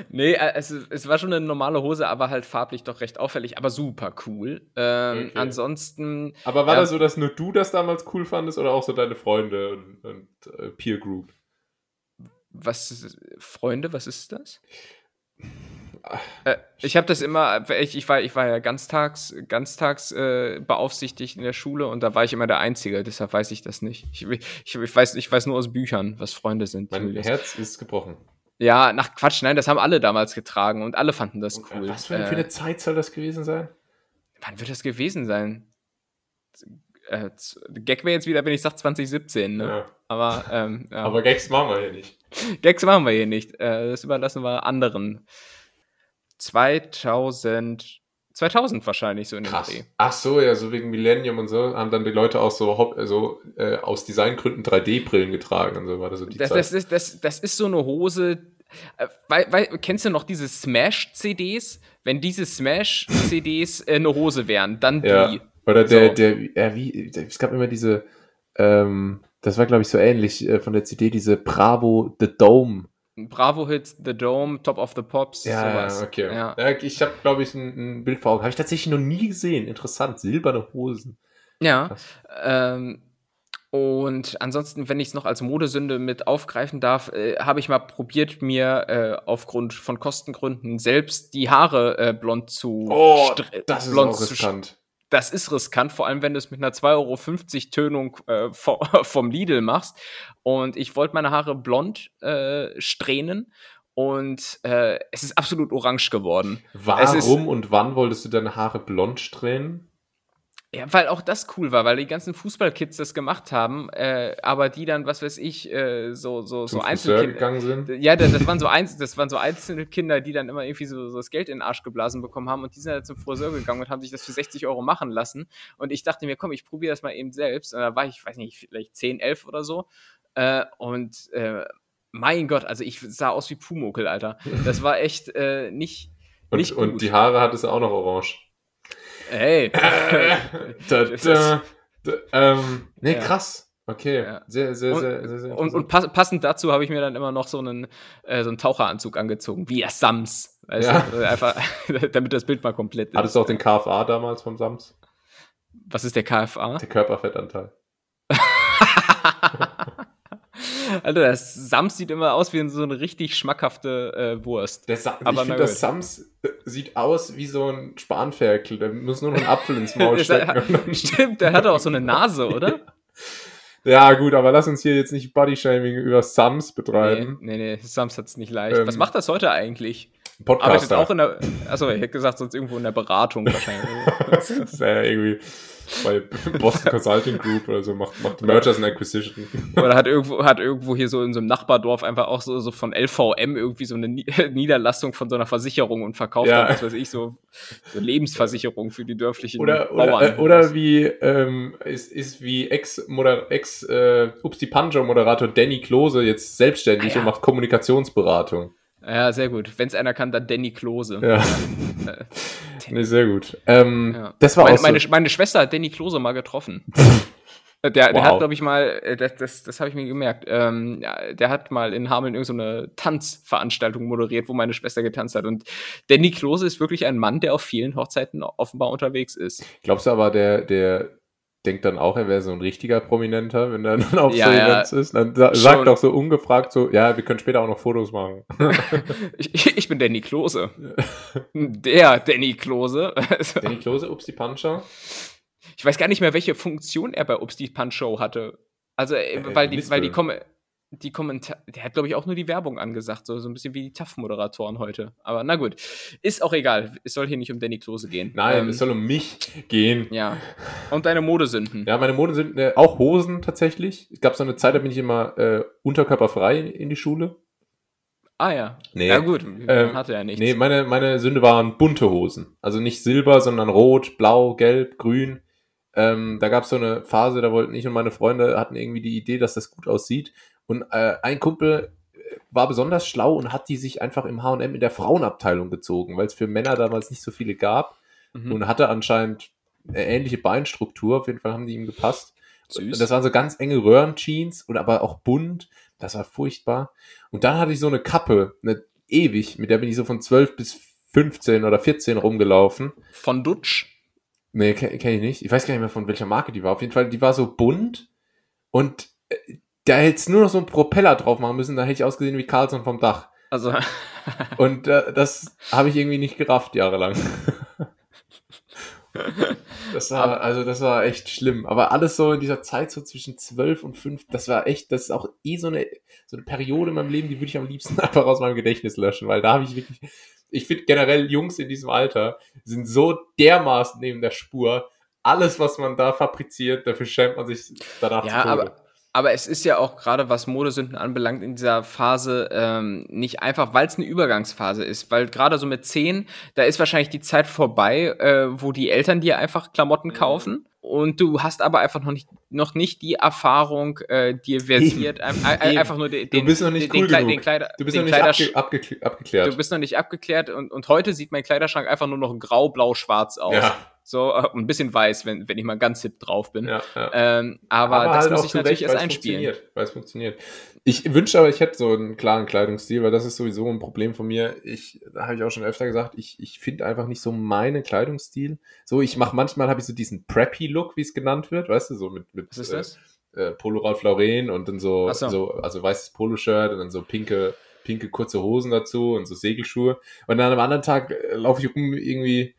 Nee, äh, es, es war schon eine normale Hose, aber halt farblich doch recht auffällig, aber super cool. Ähm, Okay. Ansonsten, Aber war Ja. das so, dass nur du das damals cool fandest oder auch so deine Freunde und, und äh, Peer Group? was ist, Freunde, was ist das? Äh, ich habe das immer, ich, ich, war, ich war ja ganztags, ganztags äh, beaufsichtigt in der Schule und da war ich immer der Einzige, deshalb weiß ich das nicht. Ich, ich, ich, weiß, ich weiß nur aus Büchern, was Freunde sind. Mein Julius. Herz ist gebrochen. Ja, nach Quatsch, nein, das haben alle damals getragen und alle fanden das cool. Was für, eine- Äh, Zeit soll das gewesen sein? wann wird das gewesen sein? Äh, Gag wäre jetzt wieder, wenn ich sage 2017, ne? Ja. Aber, ähm, ja. Aber Gags machen wir hier nicht. Gags machen wir hier nicht. Äh, das überlassen wir anderen. 2000, 2000 wahrscheinlich so in dem Krass. Dreh. Ach so, ja, so wegen Millennium und so haben dann die Leute auch so, also, äh, aus Designgründen 3D-Brillen getragen und so war das so die Das, Zeit. das, ist, das, das ist so eine Hose. Äh, weil, weil, kennst du noch diese Smash-CDs? Wenn diese Smash-CDs äh, eine Hose wären, dann ja. die. Oder der, So. der, ja, wie, der, es gab immer diese, ähm, das war glaube ich so ähnlich äh, von der CD, diese Bravo The Dome. Bravo Hits, The Dome, Top of the Pops, sowas. ja, okay. Ja. Ja, ich habe glaube ich ein, ein Bild vor Augen. Habe ich tatsächlich noch nie gesehen. Interessant. Silberne Hosen. Ja. Ähm, und ansonsten, wenn ich es noch als Modesünde mit aufgreifen darf, äh, habe ich mal probiert, mir äh, aufgrund von Kostengründen selbst die Haare äh, blond zu Oh, das ist blond zu. Das ist riskant, vor allem wenn du es mit einer 2,50 Euro Tönung äh, vo- vom Lidl machst. Und ich wollte meine Haare blond äh, strähnen und äh, es ist absolut orange geworden. Es ist- Warum und wann wolltest du deine Haare blond strähnen? Ja, weil auch das cool war, weil die ganzen Fußballkids das gemacht haben, äh, aber die dann, was weiß ich, äh, so, so, so Zum Friseur Einzelkinder. gegangen sind? Ja, das, das, waren so Einz das waren so Einzelkinder, die dann immer irgendwie so, so das Geld in den Arsch geblasen bekommen haben und die sind dann zum Friseur gegangen und haben sich das für 60 Euro machen lassen. Und ich dachte mir, komm, ich probiere das mal eben selbst. Und da war ich, weiß nicht, vielleicht 10, 11 oder so. Äh, und äh, mein Gott, also ich sah aus wie Pumuckel, Alter. Das war echt äh, nicht, Und, nicht und gut. die Haare hattest du auch noch orange. Ey. da, da, da, ähm, nee, Ja. krass. Okay. Ja. Sehr, sehr, Und- sehr, sehr, sehr Und, und pass, passend dazu habe ich mir dann immer noch so einen, äh, so einen Taucheranzug angezogen, wie er Sams. Weißt Ja. du? Also Einfach, damit das Bild mal komplett ist. Hattest du auch den KFA damals vom Sams? Was ist der KFA? Der Körperfettanteil. Alter, das Sams sieht immer aus wie so eine richtig schmackhafte äh, Wurst. Der Sa Aber ich finde, das. Sams äh, sieht aus wie so ein Spanferkel. Der muss nur noch einen Apfel ins Maul stecken. Stimmt, der hat auch so eine Nase, oder? Ja, gut, aber lass uns hier jetzt nicht Bodyshaming über Sams Nee, betreiben. nee, nee, Sams hat's nicht leicht. Ähm, Was macht das heute eigentlich? Arbeitet Podcaster. auch in der, achso, ich hätte gesagt, sonst irgendwo in der Beratung wahrscheinlich. das ist ja irgendwie bei Boston Consulting Group oder so, macht, macht Mergers and Acquisition. Oder hat irgendwo, hat irgendwo hier so in so einem Nachbardorf einfach auch so, so von LVM irgendwie so eine Ni- Niederlassung von so einer Versicherung und verkauft Ja. dann, was weiß ich, so, so Lebensversicherung für die dörflichen Oder, oder, äh, oder wie, ähm, ist, ist wie Ex-Moder- Ex, äh, Ups, die Panjo-Moderator Danny Klose jetzt selbstständig Ah, ja. und macht Kommunikationsberatung. Ja, sehr gut. Wenn es einer kann, dann Danny Klose. Ja. nee, sehr gut. Ähm, Ja. Das war meine, auch so, meine, meine Schwester hat Danny Klose mal getroffen. Der, der Wow. hat, glaube ich, mal, äh, das, das, das habe ich mir gemerkt, ähm, der hat mal in Hameln irgendeine so Tanzveranstaltung moderiert, wo meine Schwester getanzt hat. Und Danny Klose ist wirklich ein Mann, der auf vielen Hochzeiten offenbar unterwegs ist. glaubst du aber, der, der denkt dann auch, er wäre so ein richtiger Prominenter, wenn er dann auf Ja, so ja. Events ist? Dann sa sagt Schon. doch so ungefragt so, ja, wir können später auch noch Fotos machen. Ich, ich bin Danny Klose. Der Danny Klose. Danny Klose, Ups, die Pancho. Ich weiß gar nicht mehr, welche Funktion er bei Ups die Punch Show hatte. Also, äh, Äh, weil die, Mist, weil die, oder? Die Kommentar, der hat, glaube ich, auch nur die Werbung angesagt, so, so ein bisschen wie die TAF-Moderatoren heute. Aber na gut, ist auch egal. Es soll hier nicht um Danny Klose gehen. Nein, Ähm, es soll um mich gehen. ja. Und deine Modesünden. Ja, meine Mode sind äh, auch Hosen tatsächlich. Es gab so eine Zeit, da bin ich immer äh, unterkörperfrei in die Schule. Ah ja. Nee. Ja gut, Ähm, hatte ja nichts. Nee, meine, meine Sünde waren bunte Hosen. Also nicht Silber, sondern Rot, Blau, Gelb, Grün. Ähm, da gab es so eine Phase, da wollten ich und meine Freunde hatten irgendwie die Idee, dass das gut aussieht. Und äh, ein Kumpel äh, war besonders schlau und hat die sich einfach im H&M in der Frauenabteilung gezogen, weil es für Männer damals nicht so viele gab Mhm. und hatte anscheinend eine ähnliche Beinstruktur. Auf jeden Fall haben die ihm gepasst. Süß. Und das waren so ganz enge Röhrenjeans und aber auch bunt. Das war furchtbar. Und dann hatte ich so eine Kappe, eine ewig, mit der bin ich so von 12 bis 15 oder 14 rumgelaufen. Von Dutsch. Nee, kenne kenn ich nicht. Ich weiß gar nicht mehr, von welcher Marke die war. Auf jeden Fall, die war so bunt und äh, da hätte es nur noch so einen Propeller drauf machen müssen, da hätte ich ausgesehen wie Carlson vom Dach. Also, Und äh, das habe ich irgendwie nicht gerafft jahrelang. Das war, also das war echt schlimm. Aber alles so in dieser Zeit so zwischen 12 und 5, das war echt, das ist auch eh so eine, so eine Periode in meinem Leben, die würde ich am liebsten einfach aus meinem Gedächtnis löschen, weil da habe ich wirklich, ich finde generell Jungs in diesem Alter sind so dermaßen neben der Spur. Alles, was man da fabriziert, dafür schämt man sich danach ja, zu Tode. aber, aber es ist ja auch gerade, was Modesünden anbelangt, in dieser Phase ähm, nicht einfach, weil es eine Übergangsphase ist. Weil gerade so mit 10, da ist wahrscheinlich die Zeit vorbei, äh, wo die Eltern dir einfach Klamotten Mhm. kaufen. Und du hast aber einfach noch nicht, noch nicht die Erfahrung, äh, dir versiert, Eben. einfach nur den, Du bist noch nicht den, cool den, den Kleider, Du bist den noch nicht abge abge abgeklärt. Du bist noch nicht abgeklärt und, und heute sieht mein Kleiderschrank einfach nur noch grau, blau, schwarz aus. ja, So, äh, ein bisschen weiß, wenn, wenn ich mal ganz hip drauf bin. ja, ja. Ähm, aber, das halt muss ich natürlich Recht, erst einspielen. Funktioniert, weil es funktioniert. Ich wünschte aber, ich hätte so einen klaren Kleidungsstil, weil das ist sowieso ein Problem von mir. Ich, da habe ich auch schon öfter gesagt, ich, ich finde einfach nicht so meinen Kleidungsstil. So, ich mache manchmal, habe ich so diesen Preppy-Look, wie es genannt wird, weißt du, so mit, mit Was ist äh, das? äh, Polo Ralph Lauren und dann so, so. so also weißes Poloshirt und dann so pinke, pinke kurze Hosen dazu und so Segelschuhe. Und dann am anderen Tag äh, laufe ich rum irgendwie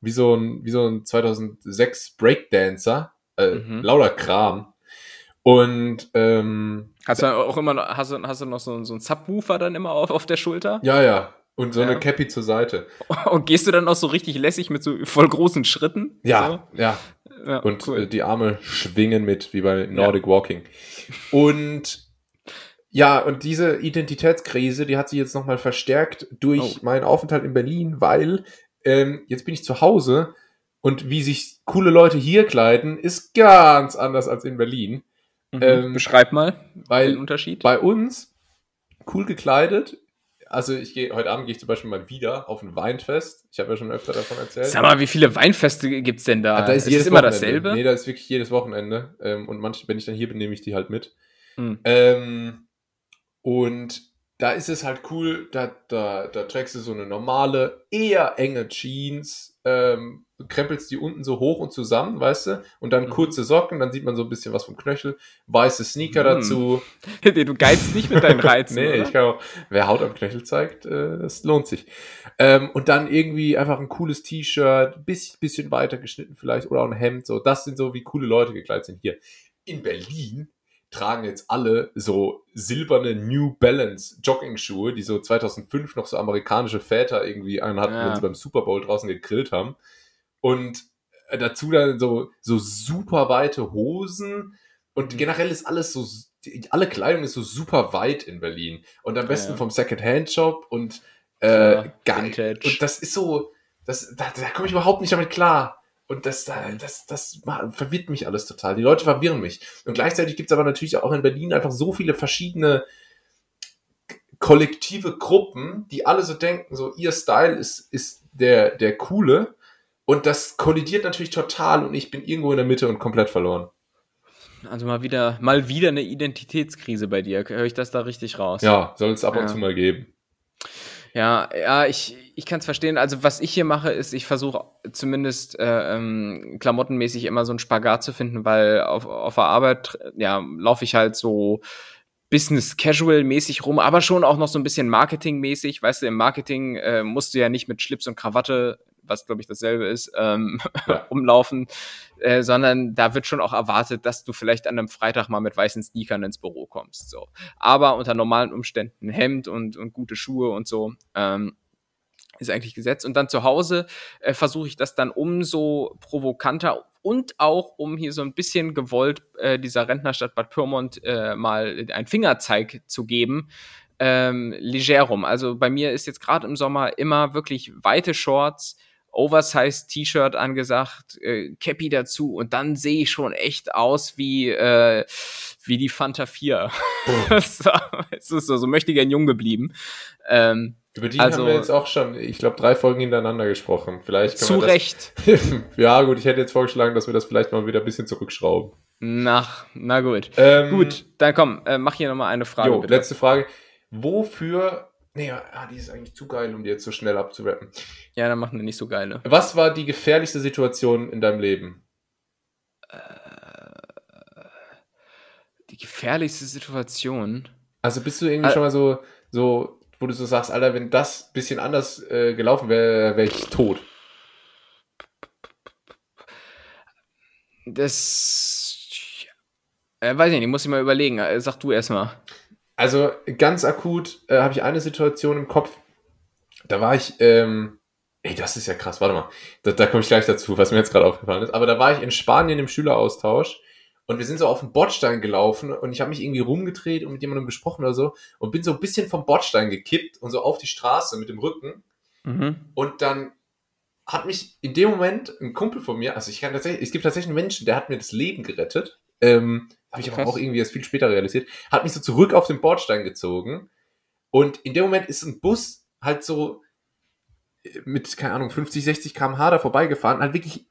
wie so ein, wie so ein 2006 Breakdancer, äh, Mhm. lauter Kram. Und ähm, Hast du auch immer noch, hast du, hast du noch so, so einen Subwoofer dann immer auf, auf der Schulter? ja, ja. Und so Ja. eine Cappy zur Seite. Und gehst du dann auch so richtig lässig mit so voll großen Schritten? Ja, ja. So? ja Und cool. äh, die Arme schwingen mit, wie bei Nordic Walking. Und ja, und diese Identitätskrise, die hat sich jetzt nochmal verstärkt durch Oh. meinen Aufenthalt in Berlin, weil ähm, jetzt bin ich zu Hause und wie sich coole Leute hier kleiden, ist ganz anders als in Berlin. Mhm. ähm, Beschreib mal Weil den Unterschied. bei uns cool gekleidet. Also ich gehe heute Abend gehe ich zum Beispiel mal wieder auf ein Weinfest. Ich habe ja schon öfter davon erzählt. Sag mal, wie viele Weinfeste gibt's denn da? Ah, da ist, es jedes immer Wochenende. dasselbe? Nee, da ist wirklich jedes Wochenende. Ähm, und manche, wenn ich dann hier bin, nehme ich die halt mit. Hm. Ähm, und da ist es halt cool, da, da, da trägst du so eine normale, eher enge Jeans, ähm, krempelst die unten so hoch und zusammen, weißt du? Und dann Mhm. kurze Socken, dann sieht man so ein bisschen was vom Knöchel, weiße Sneaker Mhm. dazu. du geizt nicht mit deinen Reizen, Nee, oder? ich kann auch, wer Haut am Knöchel zeigt, äh, das lohnt sich. Ähm, und dann irgendwie einfach ein cooles T-Shirt, bisschen, bisschen weiter geschnitten vielleicht oder auch ein Hemd. So, das sind so, wie coole Leute gekleidet sind hier. In Berlin tragen jetzt alle so silberne New Balance Jogging-Schuhe, die so 2005 noch so amerikanische Väter irgendwie anhatten, Ja. wenn sie beim Super Bowl draußen gegrillt haben. Und äh, dazu dann so, so super weite Hosen und Mhm. generell ist alles so, alle Kleidung ist so super weit in Berlin und am besten Ja. vom Second-Hand-Shop und äh, Klar, geil. Vintage. Und das ist so, das, da, da komme ich überhaupt nicht damit klar. Und das, da- das, das verwirrt mich alles total. Die Leute verwirren mich. Und gleichzeitig gibt es aber natürlich auch in Berlin einfach so viele verschiedene kollektive Gruppen, die alle so denken, so ihr Style ist, ist der, der coole. Und das kollidiert natürlich total und ich bin irgendwo in der Mitte und komplett verloren. Also mal wieder, mal wieder eine Identitätskrise bei dir. Höre ich das da richtig raus? Ja, soll es ab und Ja. zu mal geben. Ja, ja, ich, ich kann es verstehen. Also was ich hier mache, ist, ich versuche zumindest äh, ähm, klamottenmäßig immer so einen Spagat zu finden, weil auf, auf der Arbeit ja, laufe ich halt so Business Casual mäßig rum, aber schon auch noch so ein bisschen Marketing mäßig. Weißt du, im Marketing äh, musst du ja nicht mit Schlips und Krawatte, was glaube ich dasselbe ist, ähm, Ja. rumlaufen, äh, sondern da wird schon auch erwartet, dass du vielleicht an einem Freitag mal mit weißen Sneakern ins Büro kommst. So. Aber unter normalen Umständen ein Hemd und, und gute Schuhe und so. Ähm, ist eigentlich gesetzt. Und dann zu Hause äh, versuche ich das dann umso provokanter und auch, um hier so ein bisschen gewollt äh, dieser Rentnerstadt Bad Pyrmont äh, mal einen Fingerzeig zu geben, ähm, leger rum. Also bei mir ist jetzt gerade im Sommer immer wirklich weite Shorts, Oversized T-Shirt angesagt, äh, Cappy dazu und dann sehe ich schon echt aus wie, äh, wie die Fanta 4. so, es ist so, so möchte gern jung geblieben. Ähm, Über die Also- haben wir jetzt auch schon, ich glaube, drei Folgen hintereinander gesprochen. Vielleicht zu das, Recht. ja, gut, ich hätte jetzt vorgeschlagen, dass wir das vielleicht mal wieder ein bisschen zurückschrauben. Nach, na gut. Ähm, Gut, dann komm, äh, mach hier nochmal eine Frage. Jo, bitte. letzte Frage. Wofür. Nee, ah, die ist eigentlich zu geil, um die jetzt so schnell abzurappen. Ja, dann machen wir nicht so geile. Was war die gefährlichste Situation in deinem Leben? Die gefährlichste Situation. Also bist du irgendwie Al- schon mal so, so, wo du so sagst, Alter, wenn das ein bisschen anders äh, gelaufen wäre, wäre ich tot. Das. Äh, weiß ich nicht, muss ich mal überlegen. Äh, sag du erst mal. Also ganz akut äh, habe ich eine Situation im Kopf. Da war ich, ähm, ey, das ist ja krass, warte mal. Da, da komme ich gleich dazu, was mir jetzt gerade aufgefallen ist. Aber da war ich in Spanien im Schüleraustausch und wir sind so auf den Bordstein gelaufen und ich habe mich irgendwie rumgedreht und mit jemandem gesprochen oder so und bin so ein bisschen vom Bordstein gekippt und so auf die Straße mit dem Rücken. Mhm. Und dann hat mich in dem Moment ein Kumpel von mir, also ich kann tatsächlich, es gibt tatsächlich einen Menschen, der hat mir das Leben gerettet. Ähm, habe ich aber auch irgendwie erst viel später realisiert. Hat mich so zurück auf den Bordstein gezogen. Und in dem Moment ist ein Bus halt so äh, mit, keine Ahnung, 50, 60 km/h da vorbeigefahren, halt wirklich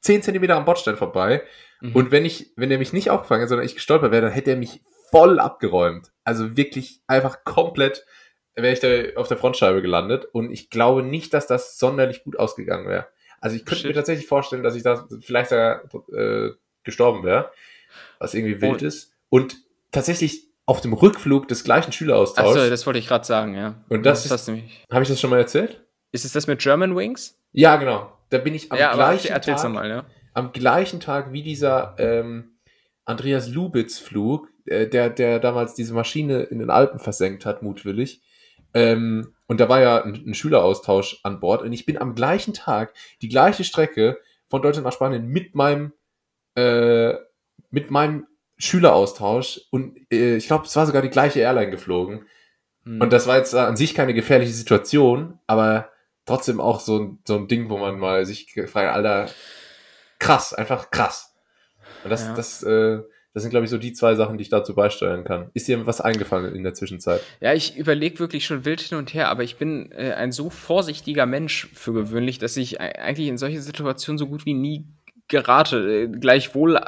10 Zentimeter am Bordstein vorbei. Mhm. Und wenn ich, wenn er mich nicht aufgefangen hätte, sondern ich gestolpert wäre, dann hätte er mich voll abgeräumt. Also wirklich einfach komplett wäre ich da auf der Frontscheibe gelandet. Und ich glaube nicht, dass das sonderlich gut ausgegangen wäre. Also ich könnte Shit. mir tatsächlich vorstellen, dass ich da vielleicht da äh, gestorben wäre, was irgendwie wild Und- ist. Und tatsächlich auf dem Rückflug des gleichen Schüleraustauschs, Achso, das wollte ich gerade sagen, ja. Und das mich. habe ich das schon mal erzählt? Ist es das mit German Wings? Ja, genau. Da bin ich am ja, aber gleichen erzähl's Tag nochmal, ja. am gleichen Tag wie dieser ähm, Andreas Lubitz-Flug, äh, der, der damals diese Maschine in den Alpen versenkt hat, mutwillig. Ähm, und da war ja ein, ein Schüleraustausch an Bord. Und ich bin am gleichen Tag die gleiche Strecke von Deutschland nach Spanien mit meinem, äh, mit meinem Schüleraustausch. Und äh, ich glaube, es war sogar die gleiche Airline geflogen. Hm. Und das war jetzt an sich keine gefährliche Situation, aber trotzdem auch so ein, so ein Ding, wo man mal sich fragt, Alter, krass, einfach krass. Und das, Ja. das, äh, das sind, glaube ich, so die zwei Sachen, die ich dazu beisteuern kann. Ist dir was eingefallen in der Zwischenzeit? Ja, ich überlege wirklich schon wild hin und her, aber ich bin äh, ein so vorsichtiger Mensch für gewöhnlich, dass ich ei- eigentlich in solche Situationen so gut wie nie gerate. Äh, Gleichwohl, äh,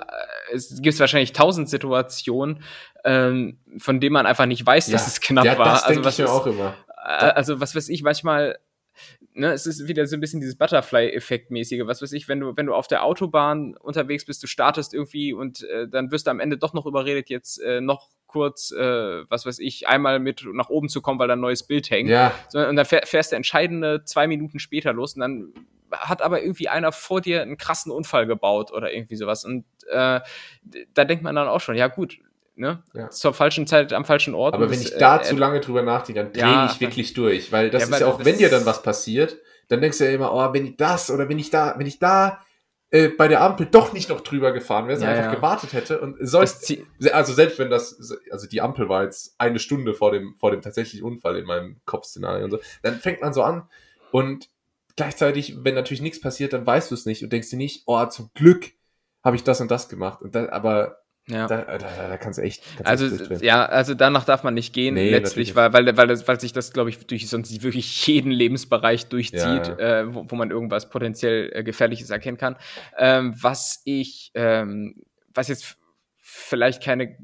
es gibt wahrscheinlich tausend Situationen, ähm, von denen man einfach nicht weiß, dass es knapp ja, war. das also denke ich ist- auch immer. Äh, also was weiß ich, manchmal, ne, es ist wieder so ein bisschen dieses Butterfly-Effekt-mäßige, was weiß ich, wenn du, wenn du auf der Autobahn unterwegs bist, du startest irgendwie und äh, dann wirst du am Ende doch noch überredet, jetzt äh, noch kurz, äh, was weiß ich, einmal mit nach oben zu kommen, weil da ein neues Bild hängt. Ja, So, und dann fähr- fährst du entscheidende zwei Minuten später los und dann hat aber irgendwie einer vor dir einen krassen Unfall gebaut oder irgendwie sowas. Und äh, da denkt man dann auch schon, ja gut, ne, Ja. zur falschen Zeit am falschen Ort. Aber wenn das, ich da äh, zu lange drüber nachdenke, dann drehe Ja. ich wirklich durch. Weil das Ja, ist ja auch, wenn dir dann was passiert, dann denkst du ja immer, oh, wenn ich das oder wenn ich da, wenn ich da äh, bei der Ampel doch nicht noch drüber gefahren wäre, sondern einfach gewartet hätte. Und Ziel, also selbst wenn das, also die Ampel war jetzt eine Stunde vor dem, vor dem tatsächlichen Unfall in meinem Kopfszenario und so, dann fängt man so an und gleichzeitig, wenn natürlich nichts passiert, dann weißt du es nicht und denkst dir nicht, oh, zum Glück habe ich das und das gemacht. Und dann, aber ja. da, da, da, da kannst du echt, kannst Also echt ja, also danach darf man nicht gehen, Nee, letztlich, weil, weil, weil, das, weil sich das, glaube ich, durch sonst wirklich jeden Lebensbereich durchzieht, Ja, Äh, wo, wo man irgendwas potenziell äh, Gefährliches erkennen kann. Ähm, was ich, ähm, was jetzt vielleicht keine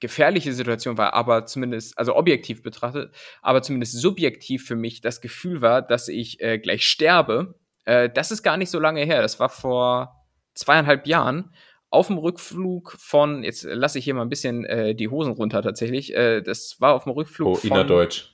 gefährliche Situation war, aber zumindest, also objektiv betrachtet, aber zumindest subjektiv für mich das Gefühl war, dass ich äh, gleich sterbe. Äh, das ist gar nicht so lange her. Das war vor zweieinhalb Jahren auf dem Rückflug von, jetzt lasse ich hier mal ein bisschen äh, die Hosen runter tatsächlich. Äh, das war auf dem Rückflug Oh, von. innerdeutsch.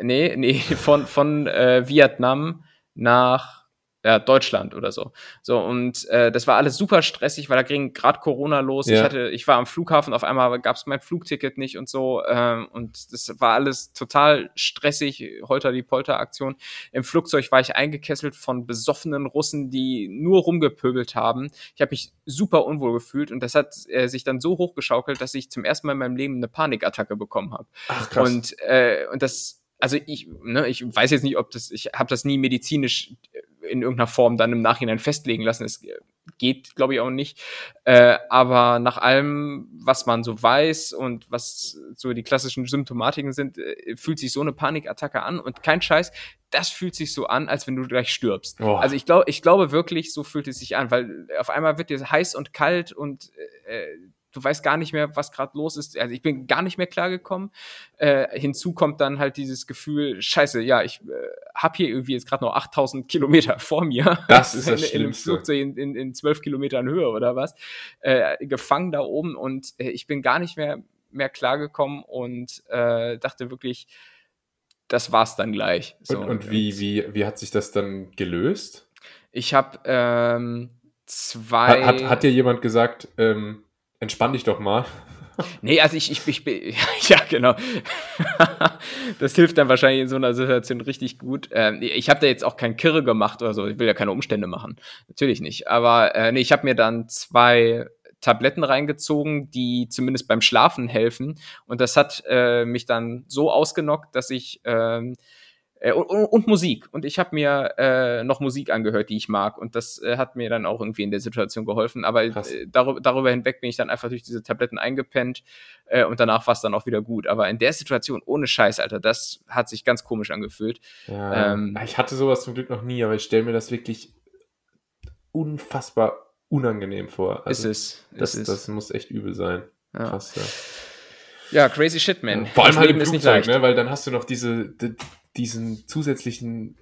Nee, nee, von, von äh, Vietnam nach ja, Deutschland oder so. So, und äh, das war alles super stressig, weil da ging gerade Corona los. Ich Ja. hatte, ich war am Flughafen, auf einmal gab es mein Flugticket nicht und so. Ähm, und das war alles total stressig, Holter die Polter-Aktion. Im Flugzeug war ich eingekesselt von besoffenen Russen, die nur rumgepöbelt haben. Ich habe mich super unwohl gefühlt und das hat äh, sich dann so hochgeschaukelt, dass ich zum ersten Mal in meinem Leben eine Panikattacke bekommen habe. Ach, krass. Und, äh, und das, also ich, ne, ich weiß jetzt nicht, ob das, ich habe das nie medizinisch in irgendeiner Form dann im Nachhinein festlegen lassen. Es geht, glaube ich, auch nicht. Äh, aber nach allem, was man so weiß und was so die klassischen Symptomatiken sind, äh, fühlt sich so eine Panikattacke an und kein Scheiß, das fühlt sich so an, als wenn du gleich stirbst. Oh. Also ich glaube, ich glaube wirklich, so fühlt es sich an, weil auf einmal wird dir heiß und kalt und äh, du weißt gar nicht mehr, was gerade los ist. Also ich bin gar nicht mehr klargekommen. Äh, hinzu kommt dann halt dieses Gefühl, scheiße, ja, ich äh, habe hier irgendwie jetzt gerade noch 8000 Kilometer vor mir. Das ist das in, in einem Schlimmste. Flugzeug in, in, in 12 Kilometern Höhe oder was. Äh, gefangen da oben und äh, ich bin gar nicht mehr, mehr klargekommen und äh, dachte wirklich, das war's dann gleich. So, und, und wie, wie, wie hat sich das dann gelöst? Ich habe ähm, zwei. Hat, hat, hat dir jemand gesagt, ähm, entspann dich doch mal? Nee, also ich, ich, ich bin, ja, genau. das hilft dann wahrscheinlich in so einer Situation richtig gut. Ähm, ich habe da jetzt auch kein Kirre gemacht oder so. Ich will ja keine Umstände machen. Natürlich nicht. Aber äh, nee, ich habe mir dann zwei Tabletten reingezogen, die zumindest beim Schlafen helfen. Und das hat äh, mich dann so ausgenockt, dass ich ähm, äh, und, Musik. Und ich habe mir äh, noch Musik angehört, die ich mag. Und das äh, hat mir dann auch irgendwie in der Situation geholfen. Aber äh, darüber, darüber hinweg bin ich dann einfach durch diese Tabletten eingepennt. Äh, und danach war es dann auch wieder gut. Aber in der Situation, ohne Scheiß, Alter, das hat sich ganz komisch angefühlt. Ja, Ähm, ich hatte sowas zum Glück noch nie, aber ich stelle mir das wirklich unfassbar unangenehm vor. Also, ist es. das, ist das muss echt übel sein. ja. Krass, ja. ja, crazy shit, man. Vor allem halt im ist nicht Flugzeug, ne? weil dann hast du noch diese, d- diesen zusätzlichen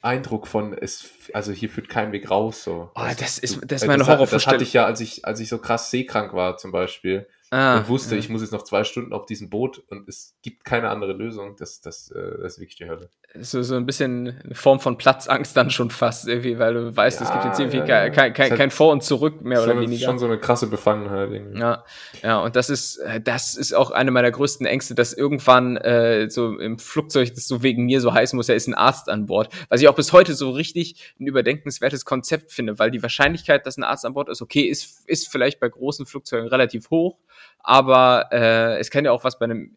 Eindruck von, es, also hier führt kein Weg raus. So. Oh, das ist- das ist äh, meine Das Horrorvorstellung. hatte ich ja, als ich, als ich so krass seekrank war zum Beispiel Ah, und wusste, ja. ich muss jetzt noch zwei Stunden auf diesem Boot und es gibt keine andere Lösung. Das, das, äh, das ist wirklich die Hölle. So, so ein bisschen eine Form von Platzangst dann schon fast irgendwie, weil du weißt, es Ja, gibt jetzt irgendwie ja, kein, ja. kein, kein, kein Vor und Zurück mehr oder schon, weniger. schon so eine krasse Befangenheit. Irgendwie. Ja, ja, und das ist, äh, das ist auch eine meiner größten Ängste, dass irgendwann äh, so im Flugzeug, das so wegen mir so heißen muss, ja, ist ein Arzt an Bord. Was ich auch bis heute so richtig ein überdenkenswertes Konzept finde, weil die Wahrscheinlichkeit, dass ein Arzt an Bord ist, okay, ist, ist vielleicht bei großen Flugzeugen relativ hoch, aber äh, es kann ja auch was bei einem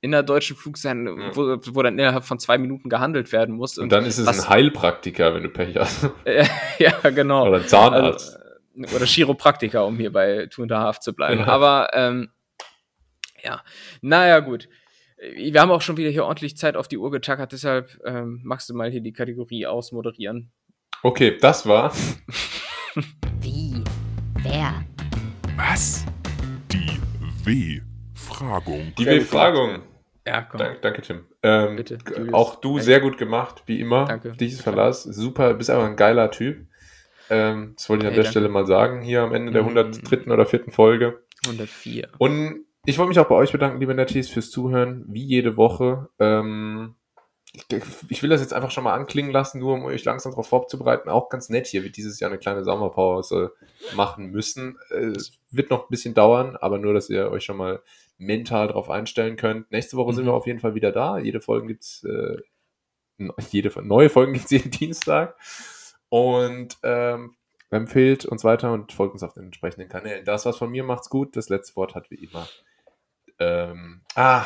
innerdeutschen Flug sein, Ja. wo, wo dann innerhalb von zwei Minuten gehandelt werden muss. Und dann ist es was- ein Heilpraktiker, wenn du Pech hast. ja, genau. Oder ein Zahnarzt. Also, oder Chiropraktiker, um hier bei Two and a Half zu bleiben. Ja. Aber ähm, ja, naja, gut. Wir haben auch schon wieder hier ordentlich Zeit auf die Uhr getackert, deshalb ähm, magst du mal hier die Kategorie ausmoderieren. Okay, das war. Wie? Wer? Was? Die W-Fragung. Die Befragung. Ja, komm. Danke, danke Tim. Ähm, Bitte, auch du Danke. sehr gut gemacht, wie immer. Danke. Dieses Verlass. Super, bist einfach ein geiler Typ. Ähm, das wollte ich an Hey, der danke. Stelle mal sagen, hier am Ende der Mm. 103. oder 4. Folge. 104. Und ich wollte mich auch bei euch bedanken, liebe Netties, fürs Zuhören, wie jede Woche. Ähm, ich will das jetzt einfach schon mal anklingen lassen, nur um euch langsam darauf vorzubereiten. Auch ganz nett hier, wird dieses Jahr eine kleine Sommerpause machen müssen. Es wird noch ein bisschen dauern, aber nur, dass ihr euch schon mal mental darauf einstellen könnt. Nächste Woche mhm. sind wir auf jeden Fall wieder da. Jede Folge gibt's, äh, jede neue Folgen gibt es jeden Dienstag. Und ähm, empfehlt uns weiter und folgt uns auf den entsprechenden Kanälen. Das was von mir macht's gut. Das letzte Wort hat wie immer. Ähm, ah,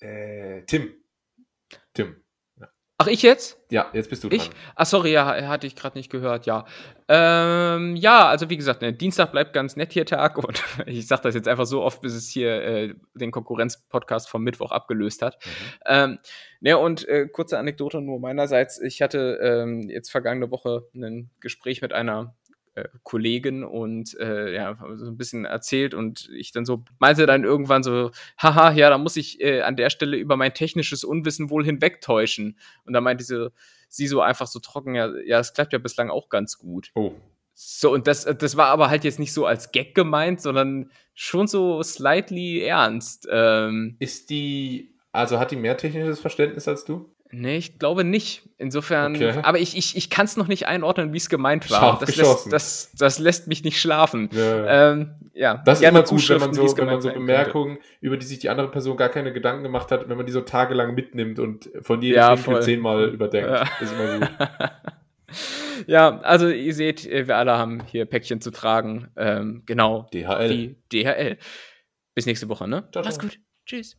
äh, Tim. Tim. Ach, ich jetzt? Ja, jetzt bist du dran. Ich? Ach, sorry, ja, hatte ich gerade nicht gehört, ja. Ähm, ja, also wie gesagt, ne, Dienstag bleibt ganz nett hier Tag und ich sage das jetzt einfach so oft, bis es hier äh, den Konkurrenz-Podcast vom Mittwoch abgelöst hat. Mhm. Ähm, ne, und äh, kurze Anekdote nur meinerseits. Ich hatte ähm, jetzt vergangene Woche ein Gespräch mit einer äh, Kollegin und äh, ja, so ein bisschen erzählt und ich dann so meinte dann irgendwann so, haha, ja, da muss ich äh, an der Stelle über mein technisches Unwissen wohl hinwegtäuschen. Und da meinte sie, sie so einfach so trocken, ja, ja, es klappt ja bislang auch ganz gut. Oh. So, und das, das war aber halt jetzt nicht so als Gag gemeint, sondern schon so slightly ernst. Ähm, Ist die, also hat die mehr technisches Verständnis als du? Nee, ich glaube nicht. Insofern, okay. aber ich, ich, ich kann es noch nicht einordnen, wie es gemeint war. Das lässt, das, das lässt mich nicht schlafen. Ja, ähm, ja. Das ist immer gut, wenn man so, wenn man so Bemerkungen, könnte. über die sich die andere Person gar keine Gedanken gemacht hat, wenn man die so tagelang mitnimmt und von jedem ja, Winkel zehnmal überdenkt. Ja. Ist immer gut. ja, also ihr seht, wir alle haben hier Päckchen zu tragen. Ähm, genau. DHL. Die DHL. Bis nächste Woche, ne? Ciao, Mach's gut. Tschüss.